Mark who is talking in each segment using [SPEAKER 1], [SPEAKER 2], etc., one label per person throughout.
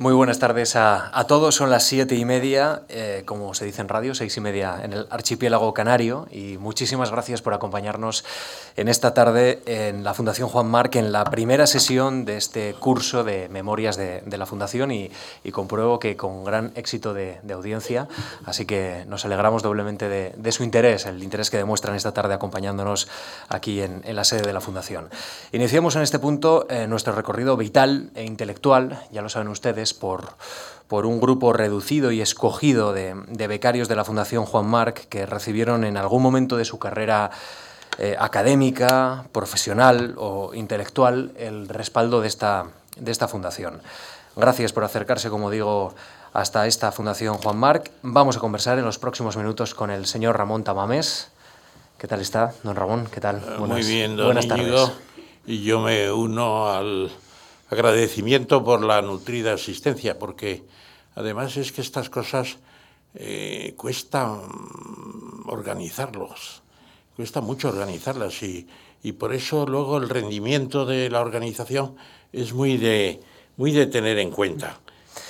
[SPEAKER 1] Muy buenas tardes a, todos. Son las siete y media, eh, como se dice en radio, seis y media en el archipiélago canario. Y muchísimas gracias por acompañarnos en esta tarde en la Fundación Juan Marc, en la primera sesión de este curso de memorias de, la Fundación. Y, compruebo que con gran éxito de, audiencia. Así que nos alegramos doblemente de, su interés, el interés que demuestran esta tarde acompañándonos aquí en, la sede de la Fundación. Iniciamos en este punto eh, nuestro recorrido vital e intelectual, ya lo saben ustedes por, por un grupo reducido y escogido de, becarios de la Fundación Juan Marc que recibieron en algún momento de su carrera eh, académica, profesional o intelectual el respaldo de esta, de esta fundación. Gracias por acercarse, como digo, hasta esta Fundación Juan Marc. Vamos a conversar en los próximos minutos con el señor Ramón Tamames. ¿Qué tal está, don Ramón? ¿Qué tal?
[SPEAKER 2] Eh, muy bien, don buenas tardes. Y yo me uno al agradecimiento por la nutrida asistencia, porque además es que estas cosas eh, cuesta organizarlos, cuesta mucho organizarlas y, y, por eso luego el rendimiento de la organización es muy de, muy de tener en cuenta.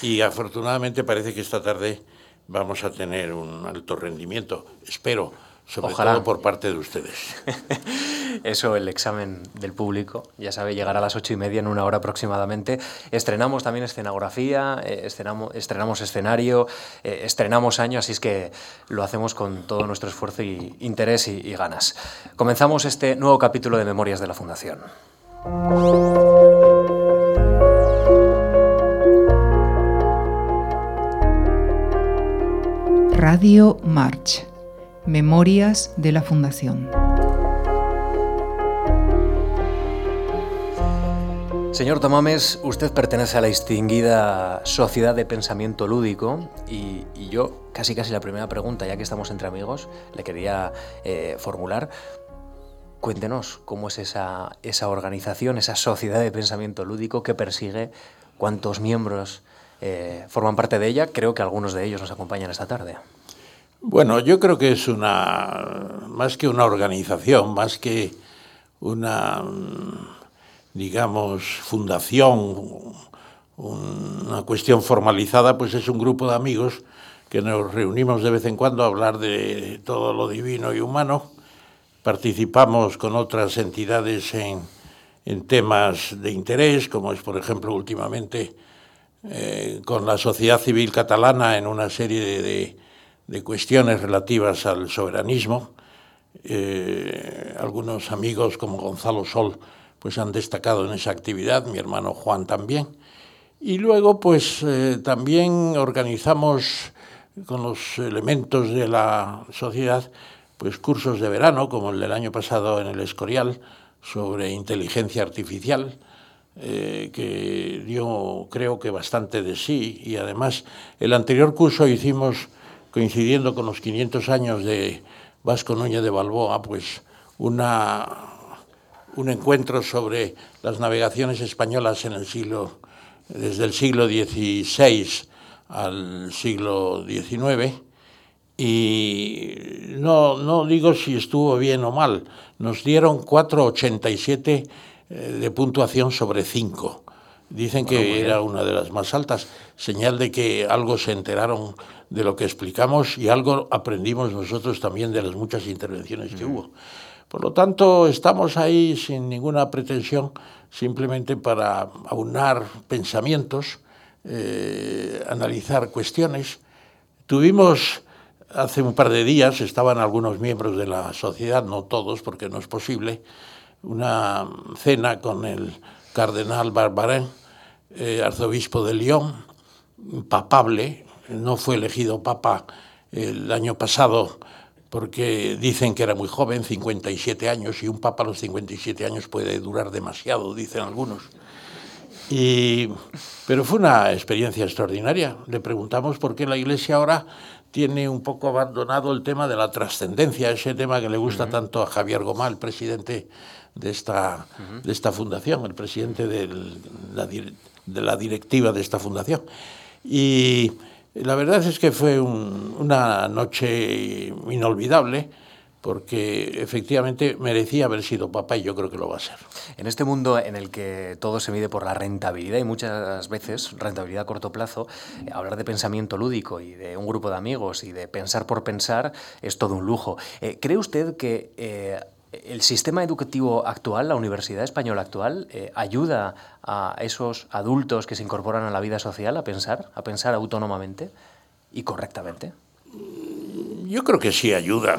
[SPEAKER 2] Y afortunadamente parece que esta tarde vamos a tener un alto rendimiento, espero sobre todo por parte de ustedes.
[SPEAKER 1] Eso, el examen del público, ya sabe, llegará a las ocho y media en una hora aproximadamente. Estrenamos también escenografía, eh, estrenamos, escenario, eh, estrenamos año, así es que lo hacemos con todo nuestro esfuerzo y interés y, y ganas. Comenzamos este nuevo capítulo de Memorias de la Fundación.
[SPEAKER 3] Radio March Memorias de la Fundación.
[SPEAKER 1] Señor Tomames, usted pertenece a la distinguida Sociedad de Pensamiento Lúdico y, yo, casi casi la primera pregunta, ya que estamos entre amigos, le quería eh, formular. Cuéntenos cómo es esa, esa organización, esa Sociedad de Pensamiento Lúdico que persigue, cuántos miembros eh, forman parte de ella. Creo que algunos de ellos nos acompañan esta tarde.
[SPEAKER 2] Bueno, yo creo que es una, más que una organización, más que una, digamos, fundación, una cuestión formalizada, pues es un grupo de amigos que nos reunimos de vez en cuando a hablar de todo lo divino y humano. Participamos con otras entidades en, temas de interés, como es, por ejemplo, últimamente eh, con la sociedad civil catalana en una serie de de cuestiones relativas al soberanismo. Eh, algunos amigos como Gonzalo Sol pues han destacado en esa actividad, mi hermano Juan también. Y luego pues eh, también organizamos con los elementos de la sociedad pues cursos de verano, como el del año pasado en el Escorial, sobre inteligencia artificial, eh, que dio creo que bastante de sí. Y además el anterior curso hicimos coincidiendo con los 500 años de Vasco Núñez de Balboa, pues una, un encuentro sobre las navegaciones españolas en el siglo, desde el siglo XVI al siglo XIX. Y no, no digo si estuvo bien o mal, nos dieron 4,87 eh, de puntuación sobre 5. Dicen que era una de las más altas, señal de que algo se enteraron de lo que explicamos y algo aprendimos nosotros también de las muchas intervenciones que hubo. Por lo tanto, estamos ahí sin ninguna pretensión, simplemente para aunar pensamientos, eh, analizar cuestiones. Tuvimos hace un par de días, estaban algunos miembros de la sociedad, no todos porque no es posible, una cena con el cardenal Barbarin, eh, arzobispo de Lyon, papable, no fue elegido papa el año pasado porque dicen que era muy joven, 57 años, y un papa a los 57 años puede durar demasiado, dicen algunos. Y, pero fue una experiencia extraordinaria. Le preguntamos por qué la Iglesia ahora tiene un poco abandonado el tema de la trascendencia, ese tema que le gusta tanto a Javier Gomá, el presidente de esta, de esta fundación, el presidente de la, de la directiva de esta fundación. Y la verdad es que fue una noche inolvidable porque efectivamente merecía haber sido papá y yo creo que lo va a ser.
[SPEAKER 1] En este mundo en el que todo se mide por la rentabilidad y muchas veces rentabilidad a corto plazo, eh, hablar de pensamiento lúdico y de un grupo de amigos y de pensar por pensar es todo un lujo. Eh, ¿Cree usted que eh, el sistema educativo actual, la universidad española actual, ayuda a esos adultos que se incorporan a la vida social a pensar, a pensar autónomamente y correctamente?
[SPEAKER 2] Yo creo que sí ayuda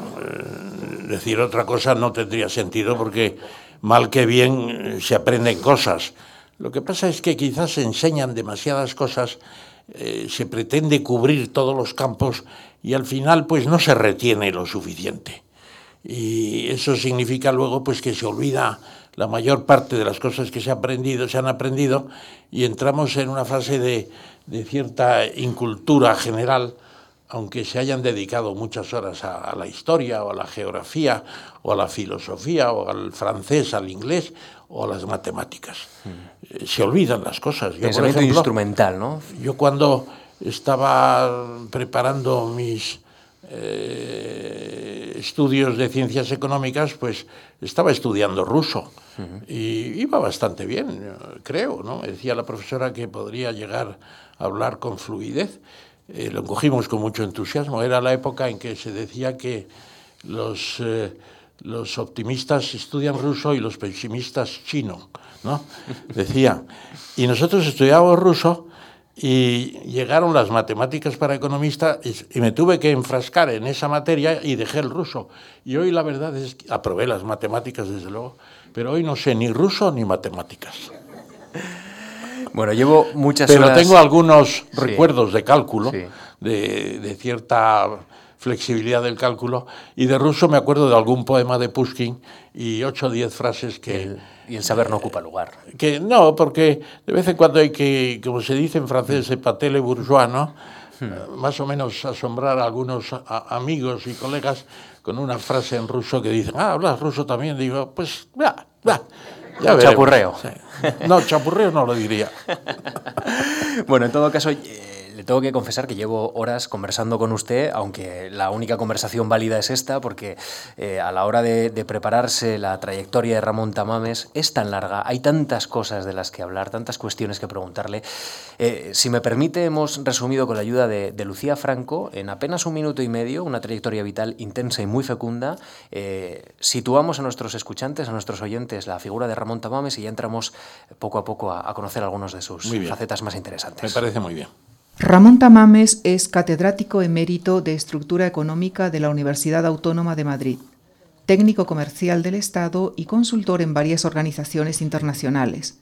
[SPEAKER 2] decir otra cosa no tendría sentido porque mal que bien eh, se aprenden cosas. Lo que pasa es que quizás se enseñan demasiadas cosas, eh, se pretende cubrir todos los campos y al final pues no se retiene lo suficiente. Y eso significa luego pues que se olvida la mayor parte de las cosas que se, ha aprendido, se han aprendido y entramos en una fase de, de cierta incultura general aunque se hayan dedicado muchas horas a, la historia o a la geografía o a la filosofía o al francés, al inglés o a las matemáticas. Mm. Se olvidan las cosas.
[SPEAKER 1] Yo, Pensamiento instrumental, ¿no?
[SPEAKER 2] Yo cuando estaba preparando mis eh, estudios de ciencias económicas, pues estaba estudiando ruso y iba bastante bien, creo, ¿no? Decía la profesora que podría llegar a hablar con fluidez eh, lo cogimos con mucho entusiasmo. Era la época en que se decía que los, eh, los optimistas estudian ruso y los pesimistas chino, ¿no? Decía. Y nosotros estudiábamos ruso y llegaron las matemáticas para economista y, me tuve que enfrascar en esa materia y dejé el ruso. Y hoy la verdad es que aprobé las matemáticas, desde luego, pero hoy no sé ni ruso ni matemáticas.
[SPEAKER 1] Bueno, llevo muchas
[SPEAKER 2] Pero tengo algunos recuerdos de cálculo, de, cierta flexibilidad del cálculo, y de ruso me acuerdo de algún poema de Pushkin y ocho o diez frases que...
[SPEAKER 1] y el saber no ocupa lugar.
[SPEAKER 2] Que no, porque de vez en cuando hay que, como se dice en francés, patele bourgeois, ¿no? Hmm. Más o menos asombrar a algunos amigos y colegas con una frase en ruso que dicen, ah, hablas ruso también. Digo, pues, va, va.
[SPEAKER 1] Ya chapurreo.
[SPEAKER 2] No, chapurreo no lo diría.
[SPEAKER 1] bueno, en todo caso, le tengo que confesar que llevo horas conversando con usted, aunque la única conversación válida es esta, porque eh, a la hora de, prepararse la trayectoria de Ramón Tamames es tan larga, hay tantas cosas de las que hablar, tantas cuestiones que preguntarle. Eh, si me permite, hemos resumido con la ayuda de, Lucía Franco en apenas un minuto y medio una trayectoria vital intensa y muy fecunda. Eh, situamos a nuestros escuchantes, a nuestros oyentes, la figura de Ramón Tamames y ya entramos poco a poco a, a conocer algunos de sus facetas más interesantes.
[SPEAKER 2] Me parece muy bien.
[SPEAKER 3] Ramón Tamames es catedrático emérito de Estructura Económica de la Universidad Autónoma de Madrid, técnico comercial del Estado y consultor en varias organizaciones internacionales.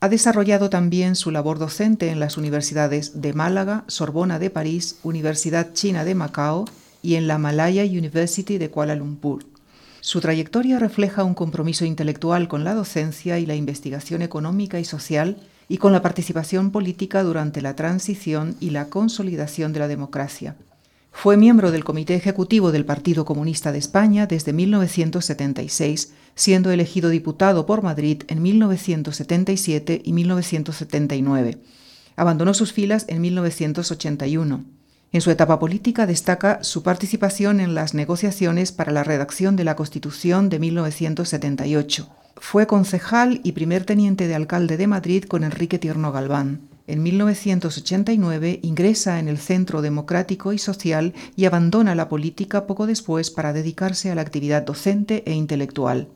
[SPEAKER 3] Ha desarrollado también su labor docente en las universidades de Málaga, Sorbona de París, Universidad China de Macao y en la Malaya University de Kuala Lumpur. Su trayectoria refleja un compromiso intelectual con la docencia y la investigación económica y social y con la participación política durante la transición y la consolidación de la democracia. Fue miembro del Comité Ejecutivo del Partido Comunista de España desde 1976, siendo elegido diputado por Madrid en 1977 y 1979. Abandonó sus filas en 1981. En su etapa política destaca su participación en las negociaciones para la redacción de la Constitución de 1978. Fue concejal y primer teniente de alcalde de Madrid con Enrique Tierno Galván. En 1989 ingresa en el Centro Democrático y Social y abandona la política poco después para dedicarse a la actividad docente e intelectual.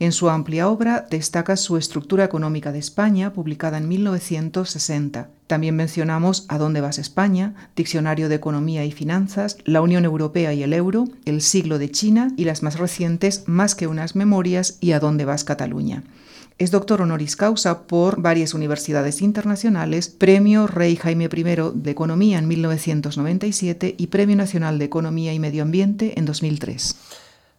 [SPEAKER 3] En su amplia obra destaca su Estructura Económica de España, publicada en 1960. También mencionamos A dónde vas España, Diccionario de Economía y Finanzas, La Unión Europea y el Euro, El siglo de China y las más recientes Más que unas memorias y A dónde vas Cataluña. Es doctor honoris causa por varias universidades internacionales, Premio Rey Jaime I de Economía en 1997 y Premio Nacional de Economía y Medio Ambiente en 2003.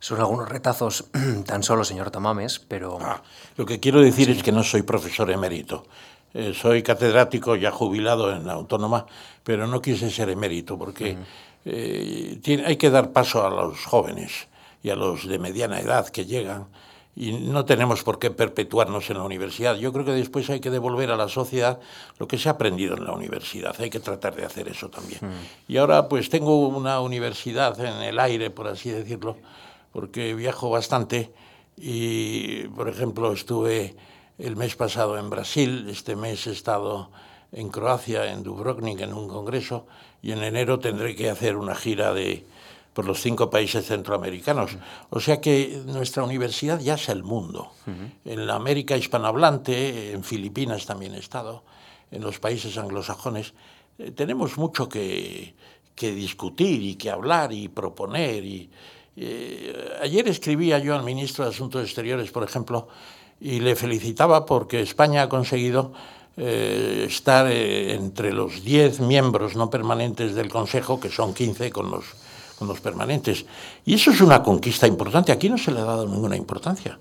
[SPEAKER 1] Son algunos retazos tan solo, señor Tamames, pero...
[SPEAKER 2] Ah, lo que quiero decir es que no soy profesor emérito. Eh, soy catedrático ya jubilado en la autónoma, pero no quise ser emérito porque eh, tiene, hay que dar paso a los jóvenes y a los de mediana edad que llegan y no tenemos por qué perpetuarnos en la universidad. Yo creo que después hay que devolver a la sociedad lo que se ha aprendido en la universidad. Hay que tratar de hacer eso también. Y ahora pues tengo una universidad en el aire, por así decirlo, porque viajo bastante y, por ejemplo, estuve el mes pasado en Brasil, este mes he estado en Croacia, en Dubrovnik, en un congreso, y en enero tendré que hacer una gira de, por los cinco países centroamericanos. O sea que nuestra universidad ya es el mundo. En la América hispanohablante, en Filipinas también he estado, en los países anglosajones, eh, tenemos mucho que, discutir y que hablar y proponer. Y, eh, ayer escribía yo al ministro de Asuntos Exteriores, por ejemplo, y le felicitaba porque España ha conseguido eh, estar entre los 10 miembros no permanentes del Consejo, que son 15 con los, con los permanentes. Y eso es una conquista importante. Aquí no se le ha dado ninguna importancia.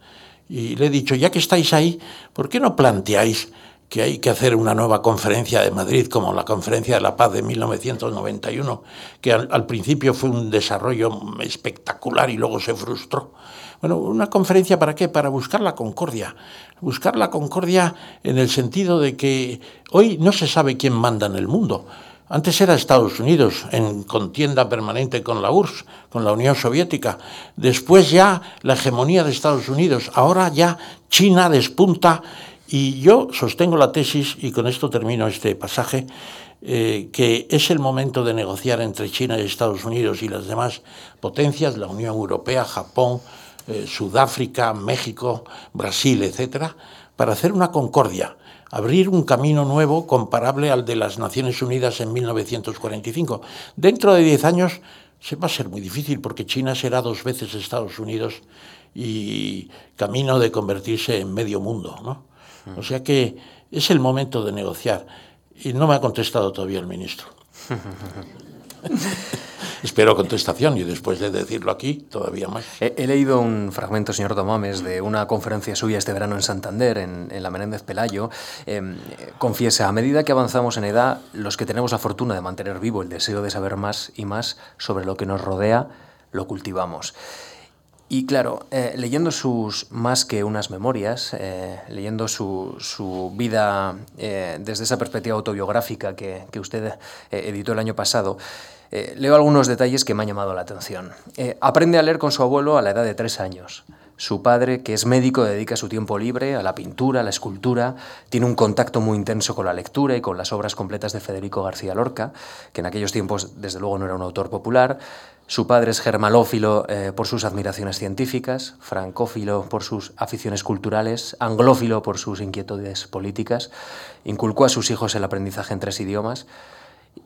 [SPEAKER 2] Y le he dicho, ya que estáis ahí, ¿por qué no planteáis que hay que hacer una nueva conferencia de Madrid, como la Conferencia de la Paz de 1991, que al, principio fue un desarrollo espectacular y luego se frustró. Bueno, ¿una conferencia para qué? Para buscar la concordia. Buscar la concordia en el sentido de que hoy no se sabe quién manda en el mundo. Antes era Estados Unidos, en contienda permanente con la URSS, con la Unión Soviética. Después ya la hegemonía de Estados Unidos. Ahora ya China despunta y yo sostengo la tesis, y con esto termino este pasaje, eh, que es el momento de negociar entre China y Estados Unidos y las demás potencias, la Unión Europea, Japón, eh, Sudáfrica, México, Brasil, etcétera, para hacer una concordia, abrir un camino nuevo comparable al de las Naciones Unidas en 1945. Dentro de diez años se va a ser muy difícil porque China será dos veces Estados Unidos y camino de convertirse en medio mundo, ¿no? O sea que es el momento de negociar. Y no me ha contestado todavía el ministro. Espero contestación y después de decirlo aquí, todavía más.
[SPEAKER 1] He, leído un fragmento, señor Tomames, de una conferencia suya este verano en Santander, en, la Menéndez Pelayo. Em, confiesa, a medida que avanzamos en edad, los que tenemos la fortuna de mantener vivo el deseo de saber más y más sobre lo que nos rodea, lo cultivamos. Y claro, eh, leyendo sus más que unas memorias, eh, leyendo su, su vida eh, desde esa perspectiva autobiográfica que, que usted editó el año pasado, leo algunos detalles que me han llamado la atención. aprende a leer con su abuelo a la edad de tres años. Su padre, que es médico, dedica su tiempo libre a la pintura, a la escultura, tiene un contacto muy intenso con la lectura y con las obras completas de Federico García Lorca, que en aquellos tiempos desde luego no era un autor popular. Su padre es germalófilo eh, por sus admiraciones científicas, francófilo por sus aficiones culturales, anglófilo por sus inquietudes políticas. Inculcó a sus hijos el aprendizaje en tres idiomas.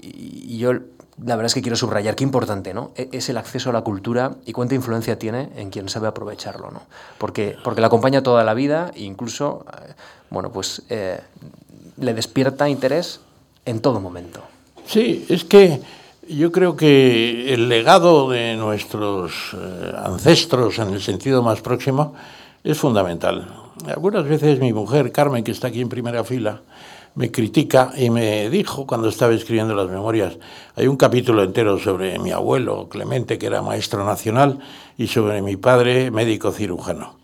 [SPEAKER 1] Y yo la verdad es que quiero subrayar qué importante ¿no? E-, es el acceso a la cultura y cuánta influencia tiene en quien sabe aprovecharlo. ¿no? Porque, porque la acompaña toda la vida e incluso eh, bueno, pues, eh, le despierta interés en todo momento.
[SPEAKER 2] Sí, es que yo creo que el legado de nuestros eh, ancestros en el sentido más próximo es fundamental. Algunas veces mi mujer, Carmen, que está aquí en primera fila, me critica y me dijo cuando estaba escribiendo las memorias, hay un capítulo entero sobre mi abuelo Clemente, que era maestro nacional, y sobre mi padre, médico cirujano.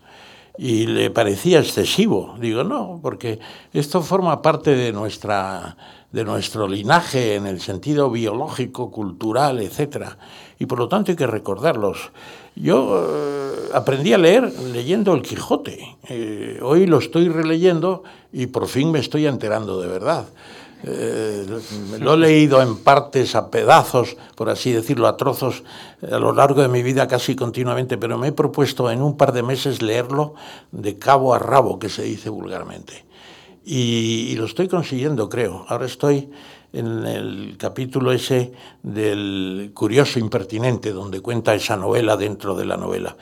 [SPEAKER 2] Y le parecía excesivo. Digo, no, porque esto forma parte de nuestra de nuestro linaje en el sentido biológico, cultural, etc. Y por lo tanto hay que recordarlos. Yo eh, aprendí a leer leyendo El Quijote. Eh, hoy lo estoy releyendo y por fin me estoy enterando de verdad. Eh, lo he leído en partes, a pedazos, por así decirlo, a trozos, a lo largo de mi vida casi continuamente, pero me he propuesto en un par de meses leerlo de cabo a rabo, que se dice vulgarmente. Y, lo estoy consiguiendo, creo. Ahora estoy en el capítulo ese del curioso impertinente, donde cuenta esa novela dentro de la novela.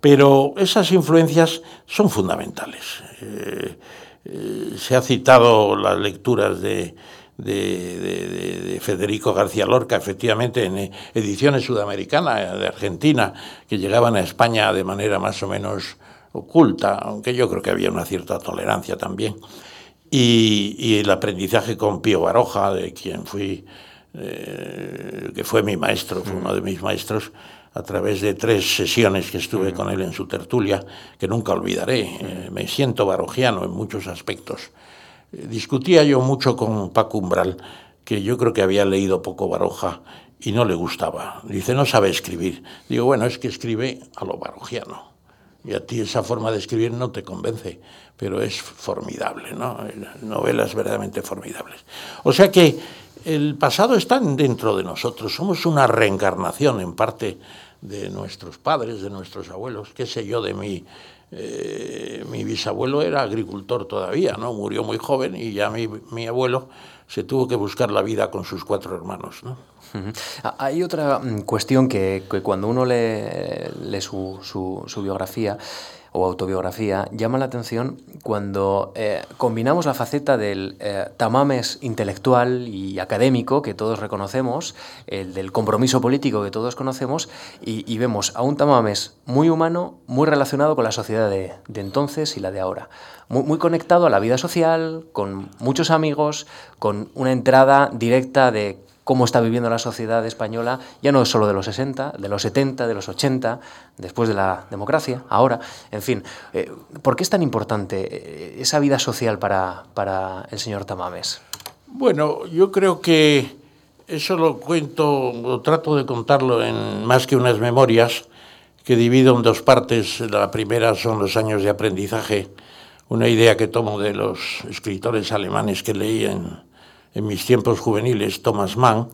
[SPEAKER 2] Pero esas influencias son fundamentales. Eh, eh, se ha citado las lecturas de, de, Federico García Lorca, efectivamente, en ediciones sudamericanas de Argentina, que llegaban a España de manera más o menos oculta, aunque yo creo que había una cierta tolerancia también. Y, el aprendizaje con Pío Baroja, de quien fui, eh, que fue mi maestro, fue uno de mis maestros, a través de tres sesiones que estuve con él en su tertulia, que nunca olvidaré. Eh, me siento barojiano en muchos aspectos. Eh, discutía yo mucho con Paco Umbral, que yo creo que había leído poco Baroja y no le gustaba. Dice, no sabe escribir. Digo, bueno, es que escribe a lo barogiano. Y a ti esa forma de escribir no te convence, pero es formidable, ¿no? Novelas verdaderamente formidables. O sea que el pasado está dentro de nosotros, somos una reencarnación en parte de nuestros padres, de nuestros abuelos, qué sé yo de mí. Eh, mi bisabuelo era agricultor todavía, ¿no? Murió muy joven y ya mi, mi abuelo se tuvo que buscar la vida con sus cuatro hermanos, ¿no?
[SPEAKER 1] Hay otra mm, cuestión que, cuando uno lee, su, su, biografía o autobiografía, llama la atención cuando eh, combinamos la faceta del eh, tamames intelectual y académico que todos reconocemos, el del compromiso político que todos conocemos, y, vemos a un tamames muy humano, muy relacionado con la sociedad de, entonces y la de ahora. Muy, muy, conectado a la vida social, con muchos amigos, con una entrada directa de cómo está viviendo la sociedad española, ya no solo de los 60, de los 70, de los 80, después de la democracia, ahora, en fin. Eh, ¿Por qué es tan importante eh, esa vida social para, para el señor Tamames?
[SPEAKER 2] Bueno, yo creo que eso lo cuento, lo trato de contarlo en más que unas memorias, que divido en dos partes. La primera son los años de aprendizaje, una idea que tomo de los escritores alemanes que leí en, en mis tiempos juveniles, Thomas Mann,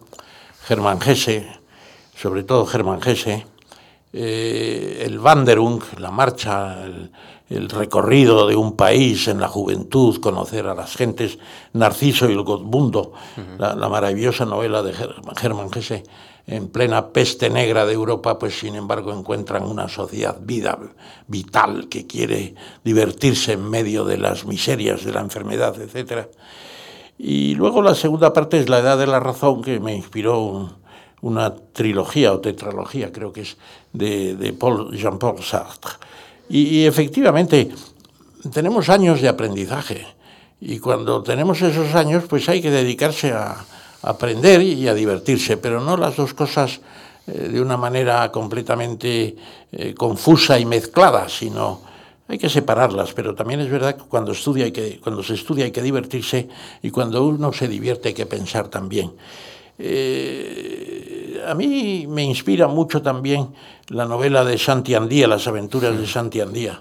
[SPEAKER 2] Hermann Hesse, sobre todo Hermann Hesse, eh, el Wanderung, la marcha, el, recorrido de un país en la juventud, conocer a las gentes, Narciso y el Godmundo, la, maravillosa novela de Hermann Hesse, en plena peste negra de Europa, pues sin embargo encuentran una sociedad vida, vital que quiere divertirse en medio de las miserias de la enfermedad, etcétera. Y luego la segunda parte es La Edad de la Razón, que me inspiró una trilogía o tetralogía, creo que es, de, Paul, Jean-Paul Sartre. Y, efectivamente, tenemos años de aprendizaje. Y cuando tenemos esos años, pues hay que dedicarse a, aprender y a divertirse, pero no las dos cosas eh, de una manera completamente eh, confusa y mezclada, sino hay que separarlas, pero también es verdad que cuando, estudia hay que, cuando se estudia hay que divertirse y cuando uno se divierte hay que pensar también. Eh, a mí me inspira mucho también la novela de Santi Andía, las aventuras de Santi Andía,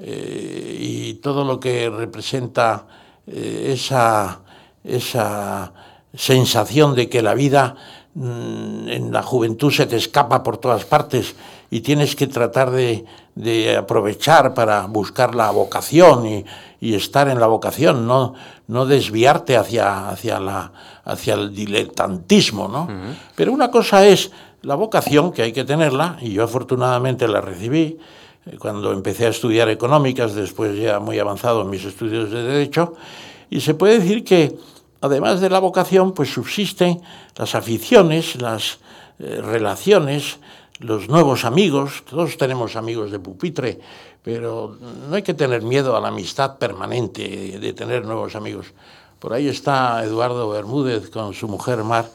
[SPEAKER 2] eh, y todo lo que representa eh, esa, esa sensación de que la vida en la juventud se te escapa por todas partes y tienes que tratar de, de aprovechar para buscar la vocación y, y, estar en la vocación, no, no desviarte hacia, hacia, la, hacia el diletantismo. ¿no? Pero una cosa es la vocación, que hay que tenerla, y yo afortunadamente la recibí eh, cuando empecé a estudiar económicas, después ya muy avanzado en mis estudios de Derecho, y se puede decir que además de la vocación, pues subsisten las aficiones, las eh, relaciones, los nuevos amigos, todos tenemos amigos de pupitre, pero no hay que tener miedo a la amistad permanente, de tener nuevos amigos. Por ahí está Eduardo Bermúdez con su mujer Mar,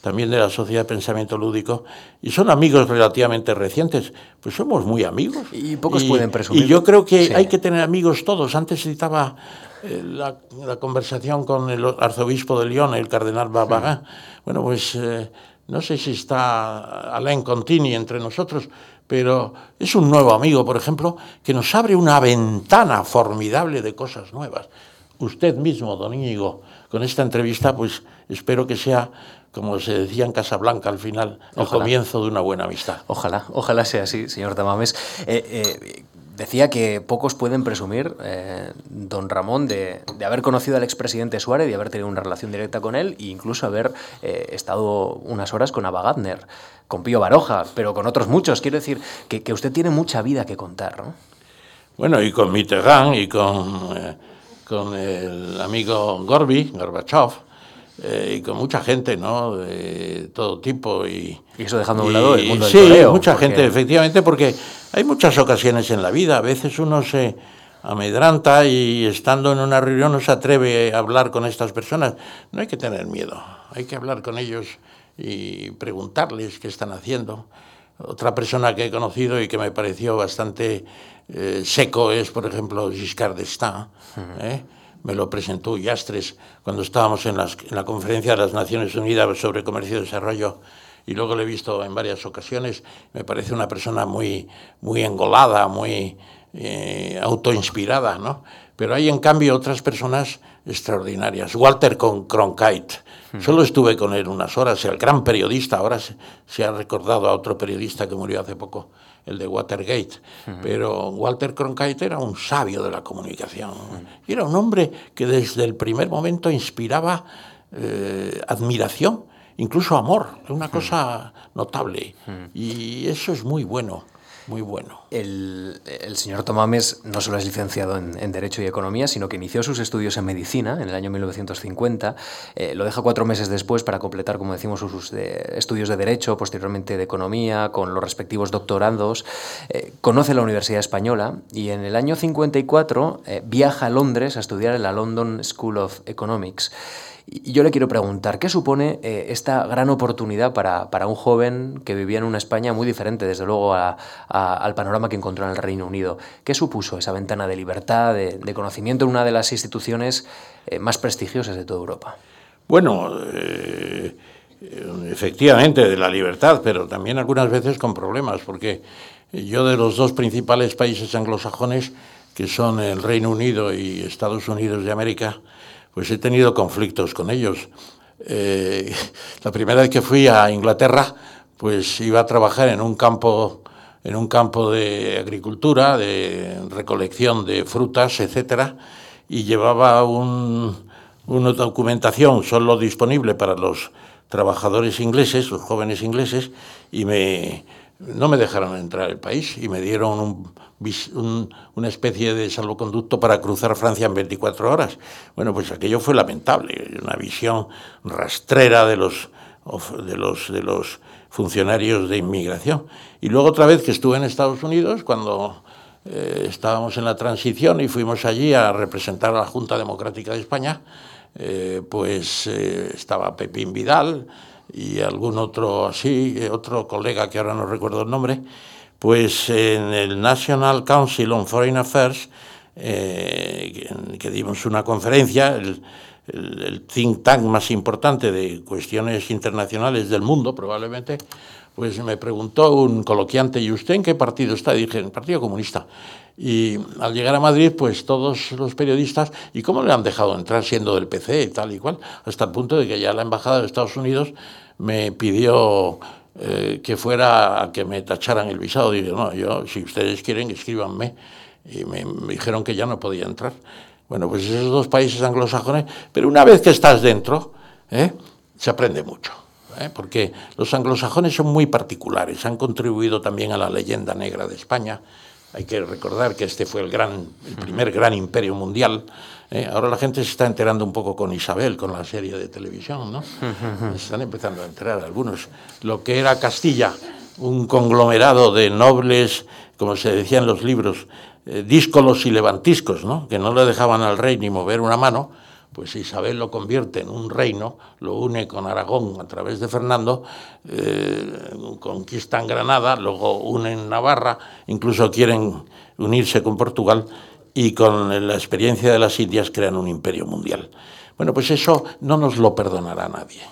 [SPEAKER 2] también de la Sociedad de Pensamiento Lúdico, y son amigos relativamente recientes, pues somos muy amigos.
[SPEAKER 1] Y pocos pueden presumir.
[SPEAKER 2] Y yo creo que hay que tener amigos todos. Antes citaba eh, la, conversación con el arzobispo de Lyon, el cardenal Barbarin. Bueno, pues... Eh, no sé si está Alain Contini entre nosotros, pero es un nuevo amigo, por ejemplo, que nos abre una ventana formidable de cosas nuevas. Usted mismo, don Íñigo, con esta entrevista, pues espero que sea, como se decía en Casablanca al final, el comienzo de una buena amistad.
[SPEAKER 1] Ojalá, ojalá sea así, señor Tamames. Eh, eh, Decía que pocos pueden presumir, eh, don Ramón, de, haber conocido al expresidente Suárez, de haber tenido una relación directa con él e incluso haber eh, estado unas horas con Ava Gardner, con Pío Baroja, pero con otros muchos. Quiero decir que, usted tiene mucha vida que contar, ¿no?
[SPEAKER 2] Bueno, y con Mitterrand y con, eh, con el amigo Gorby, Gorbachev, eh, y con mucha gente, ¿no? De todo tipo. Y,
[SPEAKER 1] eso dejando a un lado el mundo del
[SPEAKER 2] Sí, mucha gente, efectivamente, porque hay muchas ocasiones en la vida. A veces uno se amedranta y estando en una reunión no se atreve a hablar con estas personas. No hay que tener miedo, hay que hablar con ellos y preguntarles qué están haciendo. Otra persona que he conocido y que me pareció bastante eh, seco es, por ejemplo, Giscard d'Estaing me lo presentó Yastres cuando estábamos en, la conferencia de las Naciones Unidas sobre Comercio y Desarrollo. y luego le he visto en varias ocasiones, me parece una persona muy, muy engolada, muy eh, autoinspirada, ¿no? Pero hay en cambio otras personas extraordinarias. Walter Cronkite, solo estuve con él unas horas, el gran periodista, ahora se, ha recordado a otro periodista que murió hace poco, el de Watergate, pero Walter Cronkite era un sabio de la comunicación, era un hombre que desde el primer momento inspiraba eh, admiración, incluso amor, una cosa notable, y eso es muy bueno muy bueno.
[SPEAKER 1] El, señor Tomames no solo es licenciado en, Derecho y Economía, sino que inició sus estudios en Medicina en el año 1950. Eh, lo deja cuatro meses después para completar, como decimos, sus estudios de Derecho, posteriormente de Economía, con los respectivos doctorandos. Eh, conoce la Universidad Española y en el año 54 eh, viaja a Londres a estudiar en la London School of Economics. Y yo le quiero preguntar, ¿qué supone eh, esta gran oportunidad para, para, un joven que vivía en una España muy diferente, desde luego, al panorama que encontró en el Reino Unido? ¿Qué supuso esa ventana de libertad, de, conocimiento en una de las instituciones eh, más prestigiosas de toda Europa?
[SPEAKER 2] Bueno, eh, efectivamente, de la libertad, pero también algunas veces con problemas, porque yo de los dos principales países anglosajones, que son el Reino Unido y Estados Unidos de América, pues he tenido conflictos con ellos. Eh, la primera vez que fui a Inglaterra, pues iba a trabajar en un campo, en un campo de agricultura, de recolección de frutas, etcétera, y llevaba una documentación solo disponible para los trabajadores ingleses, los jóvenes ingleses, y me, no me dejaron entrar al país y me dieron una especie de salvoconducto para cruzar Francia en 24 horas. Bueno, pues aquello fue lamentable, una visión rastrera de los, de los, de los funcionarios de inmigración. Y luego otra vez que estuve en Estados Unidos, cuando eh, estábamos en la transición y fuimos allí a representar a la Junta Democrática de España, eh, pues eh, estaba Pepín Vidal, y algún otro así, eh, otro colega que ahora no recuerdo el nombre, pues en el National Council on Foreign Affairs, eh, que, dimos una conferencia, el, el, think tank más importante de cuestiones internacionales del mundo, probablemente, pues me preguntó un coloquiante, ¿y usted en qué partido está? Y dije, en el Partido Comunista. Y al llegar a Madrid, pues todos los periodistas, ¿y cómo le han dejado entrar siendo del PC y tal y cual? Hasta el punto de que ya la Embajada de Estados Unidos me pidió eh, que fuera a que me tacharan el visado. Dije, no, yo, si ustedes quieren, escríbanme. Y me, dijeron que ya no podía entrar. Bueno, pues esos dos países anglosajones, pero una vez que estás dentro, ¿eh? se aprende mucho. ¿eh? porque los anglosajones son muy particulares, han contribuido también a la leyenda negra de España. Hay que recordar que este fue el, gran, el primer gran imperio mundial. ¿eh? ahora la gente se está enterando un poco con Isabel, con la serie de televisión, ¿no? Están empezando a enterar algunos. Lo que era Castilla, un conglomerado de nobles, como se decía en los libros, eh, díscolos y levantiscos, ¿no? Que no le dejaban al rey ni mover una mano pues Isabel lo convierte en un reino, lo une con Aragón a través de Fernando, eh, conquistan Granada, luego unen Navarra, incluso quieren unirse con Portugal y con la experiencia de las Indias crean un imperio mundial. Bueno, pues eso no nos lo perdonará nadie.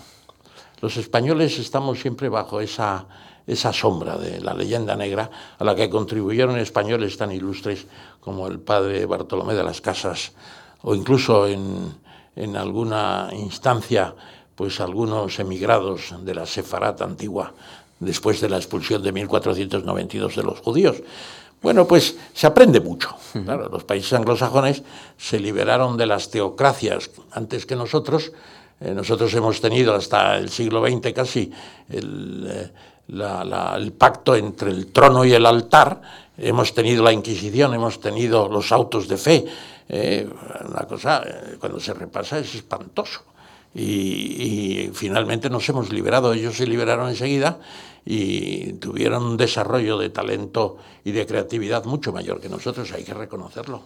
[SPEAKER 2] Los españoles estamos siempre bajo esa, esa sombra de la leyenda negra a la que contribuyeron españoles tan ilustres como el padre Bartolomé de las Casas o incluso en, en alguna instancia pues algunos emigrados de la Sefarat antigua después de la expulsión de 1492 de los judíos. Bueno, pues se aprende mucho. Claro, los países anglosajones se liberaron de las teocracias antes que nosotros. Eh, nosotros hemos tenido hasta el siglo XX casi el, eh, el pacto entre el trono y el altar. Hemos tenido la Inquisición, hemos tenido los autos de fe, eh, una cosa, eh, cuando se repasa, es espantoso. Y, finalmente nos hemos liberado, ellos se liberaron enseguida y tuvieron un desarrollo de talento y de creatividad mucho mayor que nosotros, hay que reconocerlo.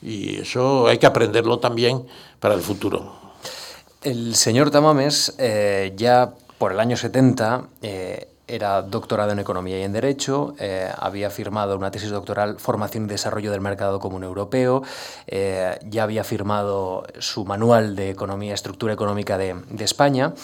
[SPEAKER 2] Y eso hay que aprenderlo también para el futuro.
[SPEAKER 1] El señor Tamames eh, ya por el año 70 era doctorado en Economía y en Derecho, eh, había firmado una tesis doctoral Formación y Desarrollo del Mercado Común Europeo, eh, ya había firmado su manual de Economía, Estructura Económica de, España.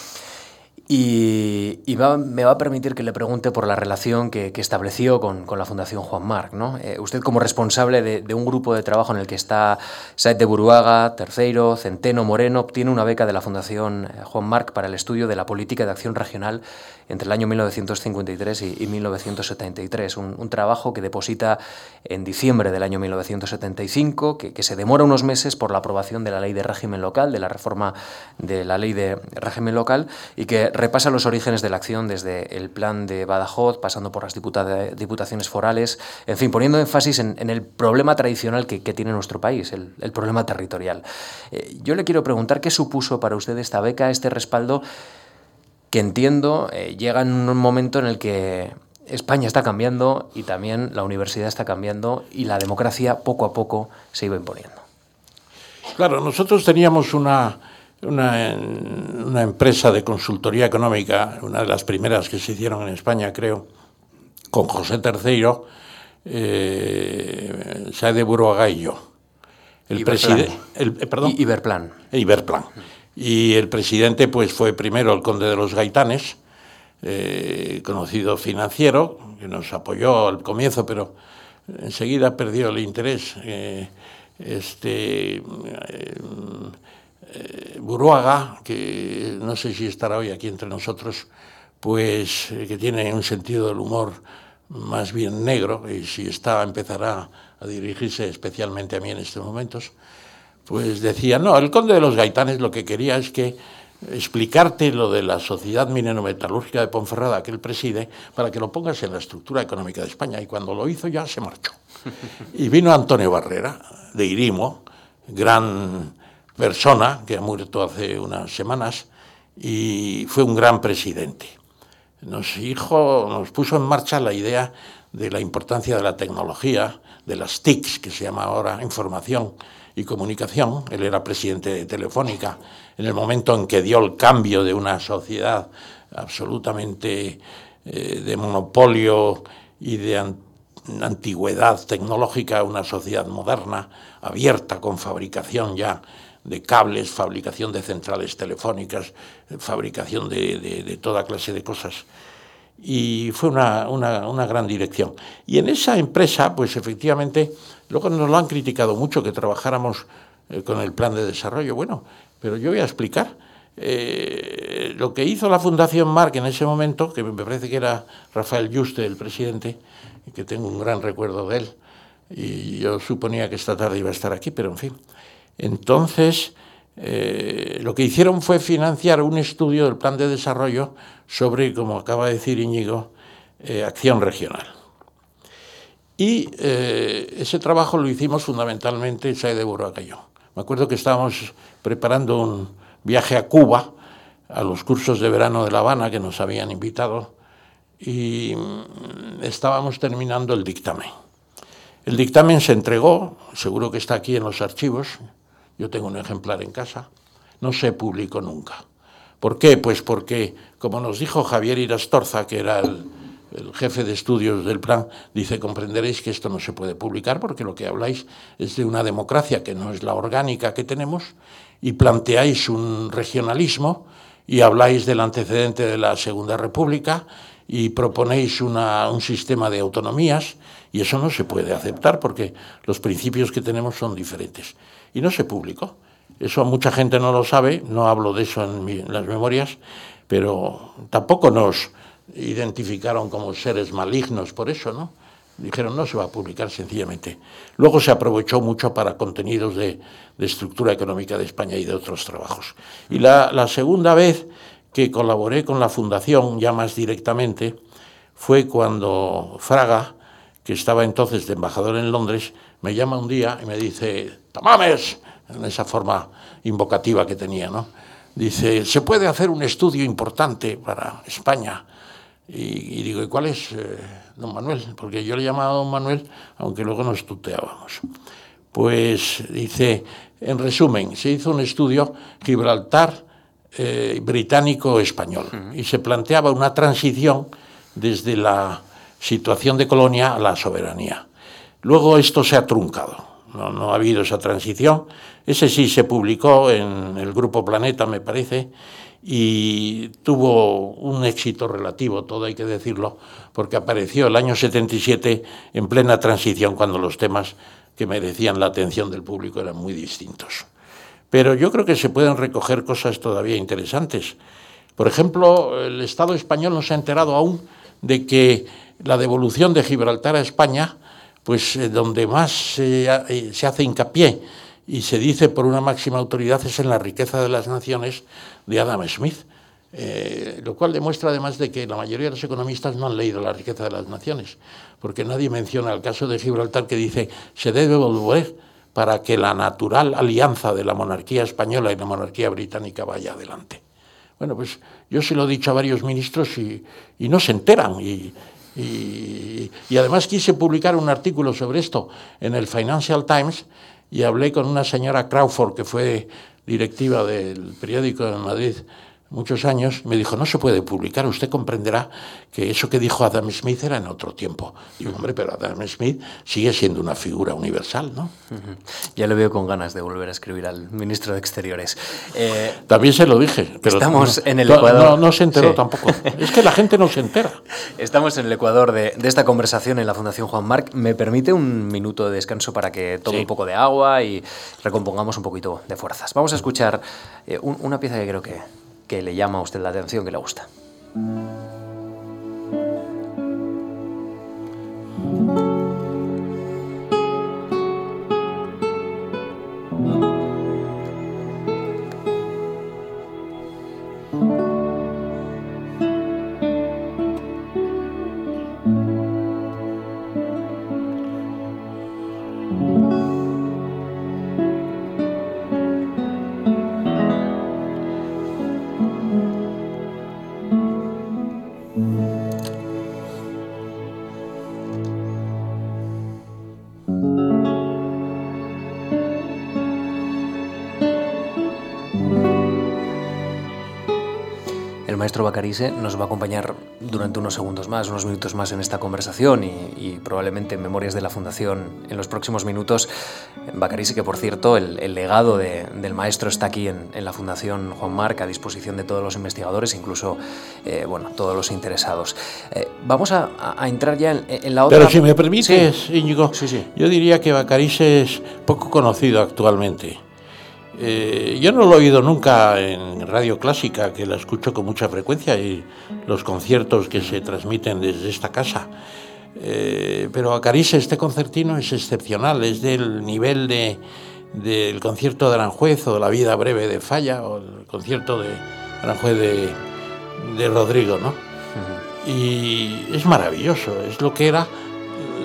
[SPEAKER 1] Y, me va a permitir que le pregunte por la relación que, estableció con, la Fundación Juan Marc. ¿no? Eh, usted como responsable de, un grupo de trabajo en el que está Said de Buruaga, Terceiro, Centeno, Moreno, obtiene una beca de la Fundación eh, Juan Marc para el estudio de la política de acción regional entre el año 1953 y, 1973. Un, trabajo que deposita en diciembre del año 1975, que, que se demora unos meses por la aprobación de la ley de régimen local, de la reforma de la ley de régimen local, y que repasa los orígenes de la acción desde el plan de Badajoz, pasando por las diputaciones forales, en fin, poniendo énfasis en, el problema tradicional que, tiene nuestro país, el, problema territorial. Eh, yo le quiero preguntar qué supuso para usted esta beca, este respaldo, que entiendo eh, llega en un momento en el que España está cambiando y también la universidad está cambiando y la democracia poco a poco se iba imponiendo.
[SPEAKER 2] Claro, nosotros teníamos una una, una, empresa de consultoría económica, una de las primeras que se hicieron en España, creo, con José III, eh, de Buruaga y yo.
[SPEAKER 1] El presidente, eh, perdón, Iberplan.
[SPEAKER 2] Iberplan. Y el presidente, pues, fue primero el conde de los Gaitanes, eh, conocido financiero, que nos apoyó al comienzo, pero enseguida perdió el interés. Eh, este eh, Buruaga, que no sé si estará hoy aquí entre nosotros, pues eh, que tiene un sentido del humor más bien negro, y si está empezará a dirigirse especialmente a mí en estos momentos, pues decía, no, el conde de los gaitanes lo que quería es que explicarte lo de la Sociedad Minero-Metalúrgica de Ponferrada que él preside para que lo pongas en la estructura económica de España. Y cuando lo hizo ya se marchó. Y vino Antonio Barrera, de Irimo, gran persona que ha muerto hace unas semanas y fue un gran presidente. Nos, hijo, nos puso en marcha la idea de la importancia de la tecnología, de las TICs, que se llama ahora Información y Comunicación. Él era presidente de Telefónica en el momento en que dio el cambio de una sociedad absolutamente eh, de monopolio y de antigüedad tecnológica a una sociedad moderna, abierta, con fabricación ya de cables, fabricación de centrales telefónicas, fabricación de, toda clase de cosas. Y fue una, gran dirección. Y en esa empresa, pues efectivamente, luego nos lo han criticado mucho que trabajáramos eh, con el plan de desarrollo. Bueno, pero yo voy a explicar. Eh, lo que hizo la Fundación Marc en ese momento, que me parece que era Rafael Juste, el presidente, que tengo un gran recuerdo de él, y yo suponía que esta tarde iba a estar aquí, pero en fin. Entonces, eh, lo que hicieron fue financiar un estudio del plan de desarrollo sobre, como acaba de decir Íñigo, eh, acción regional. Y eh, ese trabajo lo hicimos fundamentalmente Sae de Burroaca y yo. Me acuerdo que estábamos preparando un viaje a Cuba, a los cursos de verano de La Habana que nos habían invitado, y mm, estábamos terminando el dictamen. El dictamen se entregó, seguro que está aquí en los archivos, yo tengo un ejemplar en casa, no se publicó nunca. ¿Por qué? Pues porque, como nos dijo Javier Irastorza, que era el, jefe de estudios del plan, dice, comprenderéis que esto no se puede publicar porque lo que habláis es de una democracia que no es la orgánica que tenemos y planteáis un regionalismo y habláis del antecedente de la Segunda República y proponéis un sistema de autonomías y eso no se puede aceptar porque los principios que tenemos son diferentes y no se publicó. Eso mucha gente no lo sabe, no hablo de eso en, las memorias, pero tampoco nos identificaron como seres malignos por eso, ¿no? Dijeron, no se va a publicar sencillamente. Luego se aprovechó mucho para contenidos de, estructura económica de España y de otros trabajos. Y la, la, segunda vez que colaboré con la Fundación, ya más directamente, fue cuando Fraga, que estaba entonces de embajador en Londres, me llama un día y me dice, Tamames, en esa forma invocativa que tenía, ¿no? Dice, se puede hacer un estudio importante para España. Y, digo, ¿y cuál es, eh, don Manuel? Porque yo le llamaba don Manuel, aunque luego nos tuteábamos. Pues dice, en resumen, se hizo un estudio Gibraltar eh, británico-español y se planteaba una transición desde la situación de colonia a la soberanía. Luego esto se ha truncado, no, ha habido esa transición. Ese sí se publicó en el Grupo Planeta, me parece, y tuvo un éxito relativo, todo hay que decirlo, porque apareció el año 77 en plena transición cuando los temas que merecían la atención del público eran muy distintos. Pero yo creo que se pueden recoger cosas todavía interesantes. Por ejemplo, el Estado español no se ha enterado aún de que la devolución de Gibraltar a España, pues eh, donde más se, eh, se hace hincapié y se dice por una máxima autoridad es en la riqueza de las naciones de Adam Smith, eh, lo cual demuestra además de que la mayoría de los economistas no han leído la riqueza de las naciones, porque nadie menciona el caso de Gibraltar que dice se debe volver para que la natural alianza de la monarquía española y la monarquía británica vaya adelante. Bueno, pues yo se lo he dicho a varios ministros y, no se enteran. Y, y, además quise publicar un artículo sobre esto en el Financial Times y hablé con una señora Crawford, que fue directiva del periódico de Madrid muchos años, me dijo, no se puede publicar, usted comprenderá que eso que dijo Adam Smith era en otro tiempo. Digo, hombre, pero Adam Smith sigue siendo una figura universal, ¿no?
[SPEAKER 1] Ya le veo con ganas de volver a escribir al ministro de Exteriores.
[SPEAKER 2] Eh, También se lo dije, pero
[SPEAKER 1] estamos en el
[SPEAKER 2] Ecuador. No, se enteró tampoco. Es que la gente no se entera.
[SPEAKER 1] Estamos en el Ecuador de, esta conversación en la Fundación Juan Marc. ¿Me permite un minuto de descanso para que tome un poco de agua y recompongamos un poquito de fuerzas? Vamos a escuchar eh, una pieza que creo que que le llama a usted la atención, que le gusta. Maestro Bacarise nos va a acompañar durante unos segundos más, unos minutos más en esta conversación y, probablemente en Memorias de la Fundación en los próximos minutos. Bacarise, que por cierto, el, legado del maestro está aquí en, la Fundación Juan Marc, a disposición de todos los investigadores, incluso eh, bueno, todos los interesados. Eh, vamos a, entrar ya en, la otra...
[SPEAKER 2] Pero si me permites, Íñigo, sí, sí. yo diría que Bacarise es poco conocido actualmente. Eh, yo no lo he oído nunca en radio clásica, que la escucho con mucha frecuencia, y los conciertos que se transmiten desde esta casa. Eh, pero Acarice, este concertino es excepcional, es del nivel de, del concierto de Aranjuez o de La vida breve de Falla o el concierto de Aranjuez de, de Rodrigo, ¿no? Y es maravilloso, es lo que era